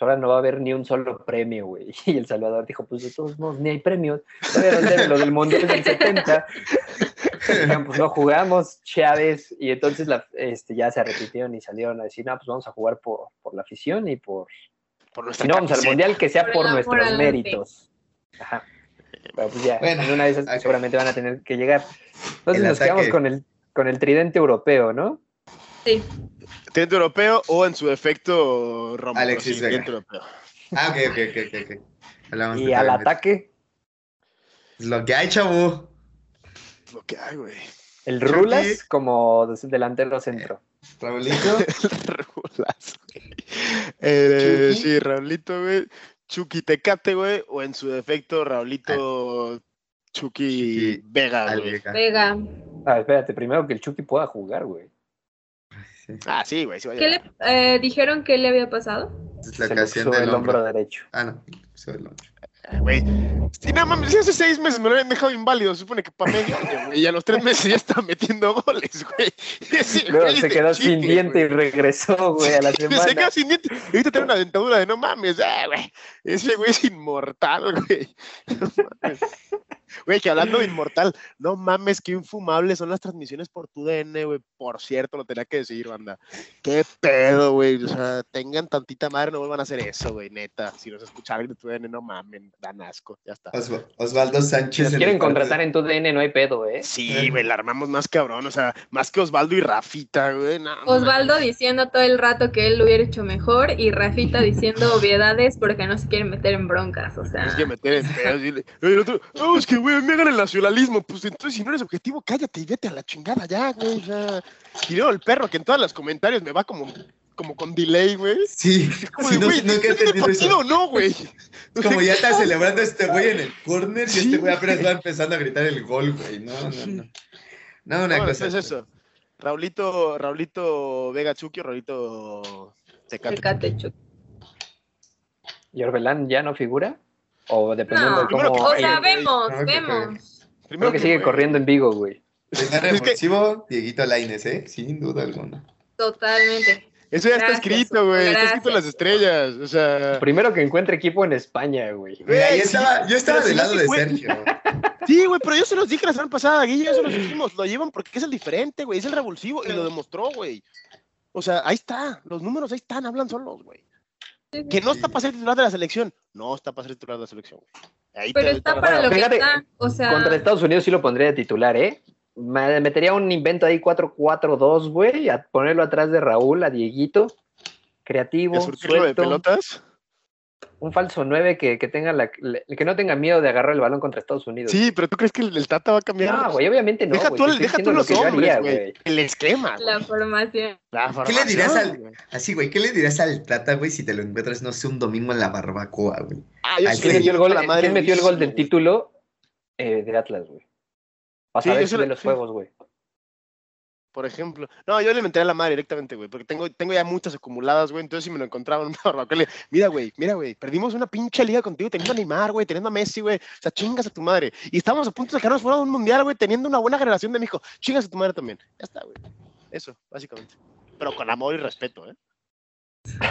[SPEAKER 1] ahora no va a haber ni un solo premio, güey. <laughs> Y El Salvador dijo, pues de todos modos, ni hay premios. Lo del Mundial del 70. Dijeron, pues no jugamos, Chávez. Y entonces la, este, ya se repitieron y salieron a decir, no, pues vamos a jugar por, por la afición y por...
[SPEAKER 3] por nuestra
[SPEAKER 1] Si no vamos al. Mundial, que sea
[SPEAKER 2] Por
[SPEAKER 1] nuestros méritos. Ajá. Pero pues ya,
[SPEAKER 4] Bueno,
[SPEAKER 1] en una de esas seguramente van a tener que llegar. Entonces
[SPEAKER 4] El
[SPEAKER 1] nos quedamos con el, con el tridente europeo, ¿no?
[SPEAKER 2] Sí.
[SPEAKER 3] Tridente europeo o en su defecto Romo.
[SPEAKER 4] Alexis
[SPEAKER 3] sí,
[SPEAKER 4] Vega.
[SPEAKER 3] europeo.
[SPEAKER 4] Ah, ok, ok, ok, ok, ok. Hablamos
[SPEAKER 1] Y al ataque,
[SPEAKER 4] Es Lo que hay, chavo.
[SPEAKER 3] Lo que hay, güey.
[SPEAKER 1] el
[SPEAKER 4] Chucky.
[SPEAKER 1] Rulas como delantero centro.
[SPEAKER 4] Raulito. <laughs>
[SPEAKER 3] Rulas. Eh, sí, Raulito, güey. Chucky Tecate, güey. O en su defecto, Raulito Chucky
[SPEAKER 4] Chucky
[SPEAKER 3] Vega, güey.
[SPEAKER 2] Vega.
[SPEAKER 1] Ah, espérate, primero que el Chucky pueda jugar, güey.
[SPEAKER 4] Sí.
[SPEAKER 3] Ah, sí, güey. Sí
[SPEAKER 2] ¿Qué le eh, dijeron que le había pasado?
[SPEAKER 4] Es la
[SPEAKER 1] Se puso
[SPEAKER 4] del
[SPEAKER 1] el
[SPEAKER 4] hombro.
[SPEAKER 1] hombro derecho.
[SPEAKER 4] Ah, no. puso el hombro.
[SPEAKER 3] Ah, Güey. Sí, no mames, hace seis meses me lo habían dejado inválido. Se supone que para medio año, güey. Y a los tres meses ya estaba metiendo goles, güey. Güey
[SPEAKER 1] se quedó sin diente y regresó, güey, a la <laughs>
[SPEAKER 3] Se
[SPEAKER 1] semana.
[SPEAKER 3] quedó sin diente. Y ahorita tiene una dentadura de no mames, güey. Ese güey es inmortal, güey. <laughs> No mames. Güey, que hablando de <laughs> inmortal, no mames, qué infumables son las transmisiones por tu DN, güey. Por cierto, lo tenía que decir, banda. Qué pedo, güey. O sea, tengan tantita madre, no vuelvan a hacer eso, güey, neta. Si nos escucharan de tu DN, no mames, dan asco. Ya está.
[SPEAKER 4] Osva- Osvaldo
[SPEAKER 1] Si
[SPEAKER 4] Sánchez. en
[SPEAKER 1] quieren contratar en tu DN, no hay pedo, ¿eh?
[SPEAKER 3] Sí, güey, la armamos más cabrón. O sea, más que Osvaldo y Rafita, güey. no
[SPEAKER 2] Osvaldo
[SPEAKER 3] mames.
[SPEAKER 2] diciendo todo el rato que él lo hubiera hecho mejor y Rafita diciendo obviedades porque no se quiere meter en broncas, o sea.
[SPEAKER 3] Tienes que meter en pedos. y le- el otro, no, es que, güey, me hagan el nacionalismo. Pues entonces, si no eres objetivo, cállate y vete a la chingada ya, güey. O sea, y luego el perro que en todos los comentarios me va como, como con delay, güey.
[SPEAKER 4] Sí,
[SPEAKER 3] Como
[SPEAKER 4] sí,
[SPEAKER 3] de,
[SPEAKER 4] no,
[SPEAKER 3] güey,
[SPEAKER 4] nunca he
[SPEAKER 3] ¿tienes el
[SPEAKER 4] entendido
[SPEAKER 3] partido
[SPEAKER 4] eso.
[SPEAKER 3] o no, güey?
[SPEAKER 4] Como ya está celebrando este güey en el corner y este güey apenas va empezando a gritar el gol, güey. No, no, no. No, una
[SPEAKER 3] No,
[SPEAKER 4] cosa.
[SPEAKER 3] es eso. Raulito, Raulito Vega Chucky o Raulito Tecate.
[SPEAKER 2] Tecate, Chucky.
[SPEAKER 1] ¿Y Orbelán ya no figura? O dependiendo
[SPEAKER 2] No,
[SPEAKER 1] de cómo...
[SPEAKER 2] O sea, vemos,
[SPEAKER 4] que
[SPEAKER 2] vemos.
[SPEAKER 3] Primero
[SPEAKER 1] Creo que sigue corriendo en Vigo, güey.
[SPEAKER 4] Primer revulsivo, Dieguito Laines, ¿eh? Sin duda alguna.
[SPEAKER 2] Totalmente.
[SPEAKER 3] Eso ya está escrito, güey. Está escrito en las estrellas. O sea.
[SPEAKER 1] Primero que encuentre equipo en España, güey.
[SPEAKER 4] Yo estaba, yo estaba del lado de Sergio. <laughs>
[SPEAKER 3] Sí, güey, pero yo se los dije la semana pasada, Guille, ya se los dijimos, lo llevan porque es el diferente, güey, es el revulsivo y lo demostró, güey. O sea, ahí está, los números ahí están, hablan solos, güey. Que no está para ser titular de la selección, no está para ser titular de la selección, güey. Ahí
[SPEAKER 2] Pero
[SPEAKER 3] te-
[SPEAKER 2] está
[SPEAKER 3] te-
[SPEAKER 2] para
[SPEAKER 1] Bueno,
[SPEAKER 2] lo que
[SPEAKER 1] fíjate,
[SPEAKER 2] está. O sea,
[SPEAKER 1] Contra Estados Unidos sí lo pondría de titular, ¿eh? Me metería un invento ahí 4-4-2, güey, a ponerlo atrás de Raúl, a Dieguito. Creativo,
[SPEAKER 3] y a surtirlo de
[SPEAKER 1] suelto,
[SPEAKER 3] pelotas.
[SPEAKER 1] Un falso 9 que, que tenga la, que no tenga miedo de agarrar el balón contra Estados Unidos.
[SPEAKER 3] Sí, pero ¿tú crees que el, el Tata va a cambiar?
[SPEAKER 1] No, güey, obviamente no.
[SPEAKER 3] deja tú, deja tú
[SPEAKER 1] lo
[SPEAKER 3] los hombres, güey. El esquema,
[SPEAKER 2] la formación.
[SPEAKER 3] La
[SPEAKER 4] ¿Qué le dirías
[SPEAKER 3] formación,
[SPEAKER 4] al-. Así, güey, ¿qué le dirías al Tata, güey, si te lo encuentras, no sé, un domingo en la barbacoa, güey?
[SPEAKER 3] Ah, yo
[SPEAKER 1] ¿Quién metió el gol,
[SPEAKER 3] a la madre
[SPEAKER 1] quién metió el gol del título eh, de Atlas, güey? Para
[SPEAKER 3] Sí,
[SPEAKER 1] si
[SPEAKER 3] se
[SPEAKER 1] de
[SPEAKER 3] lo-
[SPEAKER 1] los
[SPEAKER 3] sí.
[SPEAKER 1] juegos, güey.
[SPEAKER 3] Por ejemplo. No, yo le metería la madre directamente, güey, porque tengo, tengo ya muchas acumuladas, güey. Entonces, si me lo encontraba en <laughs> una barbacoa, le mira, güey, mira, güey, perdimos una pinche liga contigo teniendo a Neymar, güey, teniendo a Messi, güey. O sea, chingas a tu madre. Y estábamos a punto de quedarnos fuera de un mundial, güey, teniendo una buena generación de México. Chingas a tu madre también. Ya está, güey. Eso, básicamente. Pero con amor y respeto, ¿eh?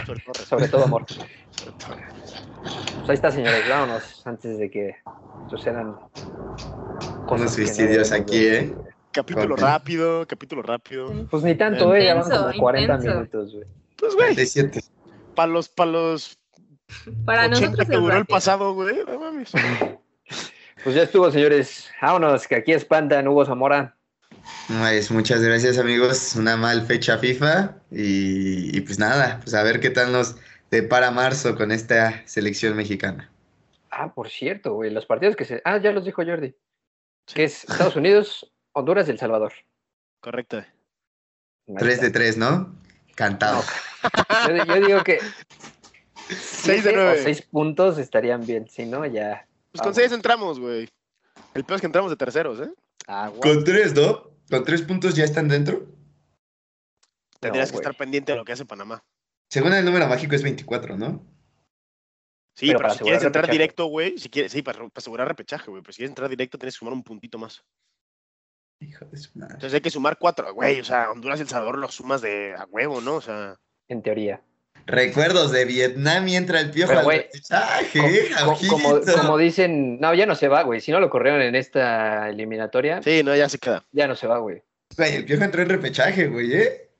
[SPEAKER 3] Sobre todo respeto.
[SPEAKER 1] Sobre todo amor. <laughs>
[SPEAKER 3] sobre todo.
[SPEAKER 1] Pues ahí está, señores, vámonos antes de que sucedan
[SPEAKER 4] Unos
[SPEAKER 1] que no
[SPEAKER 4] suicidios aquí, ¿eh?
[SPEAKER 3] Capítulo rápido, capítulo rápido.
[SPEAKER 1] Pues ni tanto, eh, ya van
[SPEAKER 2] Intenso,
[SPEAKER 1] como 40
[SPEAKER 2] intenso.
[SPEAKER 1] minutos, güey.
[SPEAKER 3] Pues, güey,
[SPEAKER 4] 47.
[SPEAKER 3] para los, para los
[SPEAKER 2] Para
[SPEAKER 3] 80
[SPEAKER 2] nosotros
[SPEAKER 3] que duró el pasado, güey. No mames.
[SPEAKER 1] Pues ya estuvo, señores. Vámonos, que aquí espantan Hugo Zamora.
[SPEAKER 4] Pues muchas gracias, amigos. Una mal fecha FIFA. Y, y pues nada, pues a ver qué tal nos depara marzo con esta selección mexicana.
[SPEAKER 1] Ah, por cierto, güey, los partidos que se... Ah, ya los dijo Jordi. Que es Estados Unidos, Honduras y El Salvador.
[SPEAKER 3] Correcto.
[SPEAKER 1] Ahí
[SPEAKER 4] 3
[SPEAKER 1] está.
[SPEAKER 4] de 3, ¿no? Cantado.
[SPEAKER 1] Yo, di- yo digo que
[SPEAKER 3] 6 de
[SPEAKER 1] siete o
[SPEAKER 3] 9.
[SPEAKER 1] seis puntos estarían bien. Si no, ya.
[SPEAKER 3] Pues con
[SPEAKER 1] Ah,
[SPEAKER 3] 6 entramos, güey. El peor es que entramos de terceros, ¿eh? Ah, güey.
[SPEAKER 4] Con 3, ¿no? Con 3 puntos ya están dentro.
[SPEAKER 3] Tendrías
[SPEAKER 1] no,
[SPEAKER 3] que estar pendiente de lo que hace Panamá.
[SPEAKER 4] Según el número mágico es 24, ¿no?
[SPEAKER 3] Sí,
[SPEAKER 1] Pero
[SPEAKER 3] pero,
[SPEAKER 1] para
[SPEAKER 3] si quieres entrar
[SPEAKER 1] repechaje.
[SPEAKER 3] directo, güey, si quieres, sí, para, para asegurar repechaje, güey, pero si quieres entrar directo tienes que sumar un puntito más.
[SPEAKER 4] Hijo de su madre.
[SPEAKER 3] Entonces hay que sumar cuatro, güey, o sea, Honduras y El Salvador los sumas de a huevo, ¿no? O sea,
[SPEAKER 1] En teoría.
[SPEAKER 4] Recuerdos de Vietnam y entra el piojo al
[SPEAKER 1] güey, como, como dicen, no, ya no se va, güey. Si no lo corrieron en esta eliminatoria,
[SPEAKER 3] sí, no, ya se queda.
[SPEAKER 1] ya no se va, güey.
[SPEAKER 4] Güey, el piojo entró en repechaje, güey, ¿eh?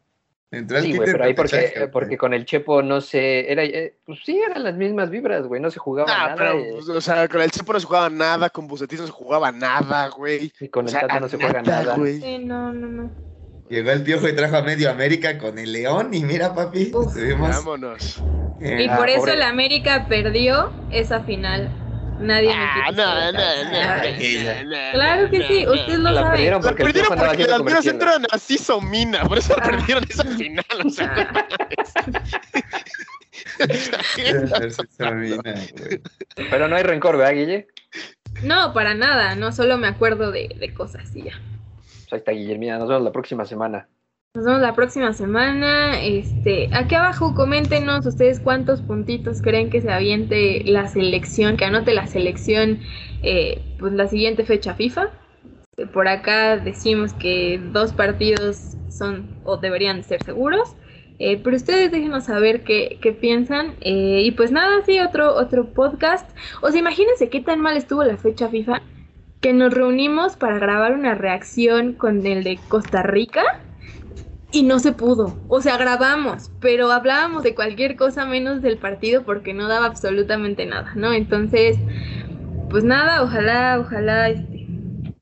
[SPEAKER 4] Entró al
[SPEAKER 1] Sí, güey, pero ahí porque,
[SPEAKER 4] güey.
[SPEAKER 1] porque con el Chepo no se. Era, eh, pues sí, eran las mismas vibras, güey. No se jugaba
[SPEAKER 3] Ah,
[SPEAKER 1] nada.
[SPEAKER 3] pero,
[SPEAKER 1] eh,
[SPEAKER 3] pues, o sea, con el Chepo no se jugaba nada, con Bucetis no se jugaba nada, güey.
[SPEAKER 1] y con
[SPEAKER 3] O
[SPEAKER 1] el
[SPEAKER 3] sea,
[SPEAKER 1] Tata no se juega nada.
[SPEAKER 3] güey.
[SPEAKER 2] Sí, no, no, no.
[SPEAKER 4] Llegó el piojo y trajo a medio América con el León y mira, papi,
[SPEAKER 2] Uf.
[SPEAKER 3] Vámonos.
[SPEAKER 4] eh,
[SPEAKER 2] Y
[SPEAKER 1] Ah,
[SPEAKER 2] por eso
[SPEAKER 1] pobre.
[SPEAKER 2] el América perdió esa final. Nadie
[SPEAKER 3] Ah, no, no, no, no,
[SPEAKER 2] Claro que sí, usted lo
[SPEAKER 1] La
[SPEAKER 2] sabe.
[SPEAKER 1] perdieron
[SPEAKER 3] La
[SPEAKER 1] porque el
[SPEAKER 3] perdieron porque las miras
[SPEAKER 1] comerciales.
[SPEAKER 3] entran así somina, por eso
[SPEAKER 2] Ah.
[SPEAKER 3] perdieron esa final, o sea.
[SPEAKER 4] a ver si se domina, güey.
[SPEAKER 1] Pero no hay rencor, ¿verdad, Guille?
[SPEAKER 2] No, para nada, no solo me acuerdo de, de cosas y ya.
[SPEAKER 1] Pues ahí está Guillermina, nos vemos la próxima semana.
[SPEAKER 2] Nos vemos la próxima semana. Este, aquí abajo coméntenos ustedes cuántos puntitos creen que se aviente la selección, que anote la selección, eh, pues la siguiente fecha FIFA. Por acá decimos que dos partidos son o deberían ser seguros. Eh, pero ustedes déjenos saber qué, qué piensan. Eh, y pues nada, sí, otro, otro podcast. O sea, imagínense qué tan mal estuvo la fecha FIFA que nos reunimos para grabar una reacción con el de Costa Rica y no se pudo. O sea, grabamos, pero hablábamos de cualquier cosa menos del partido porque no daba absolutamente nada, ¿no? Entonces, pues nada, ojalá, ojalá este,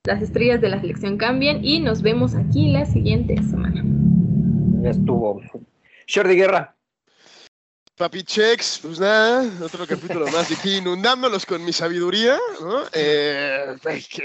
[SPEAKER 2] las estrellas de la selección cambien y nos vemos aquí la siguiente semana.
[SPEAKER 1] Ya estuvo. Jordi Guerra.
[SPEAKER 3] Papi Chex, pues nada, otro capítulo más aquí inundándolos con mi sabiduría, ¿no? Eh,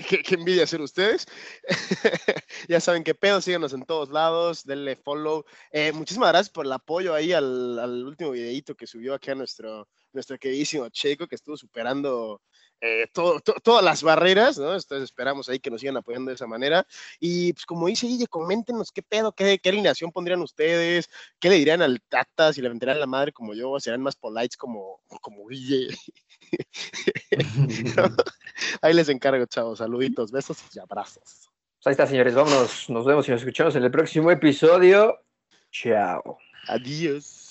[SPEAKER 3] qué, envidia ser ustedes. <laughs> ya saben qué pedo, síganos en todos lados, denle follow. Eh, muchísimas gracias por el apoyo ahí al, al último videito que subió aquí a nuestro, nuestro queridísimo Checo, que estuvo superando eh, todo, to, todas las barreras, ¿no? Entonces esperamos ahí que nos sigan apoyando de esa manera. Y pues como dice Guille, coméntenos qué pedo, qué, qué alineación pondrían ustedes, qué le dirían al Tata, si le aventarían la madre como yo, serán más polites como, como Guille. <laughs> <laughs> ahí les encargo, chavos. Saluditos, besos y abrazos.
[SPEAKER 1] Pues ahí está, señores. Vámonos. Nos vemos y nos escuchamos en el próximo episodio. Chao.
[SPEAKER 3] Adiós.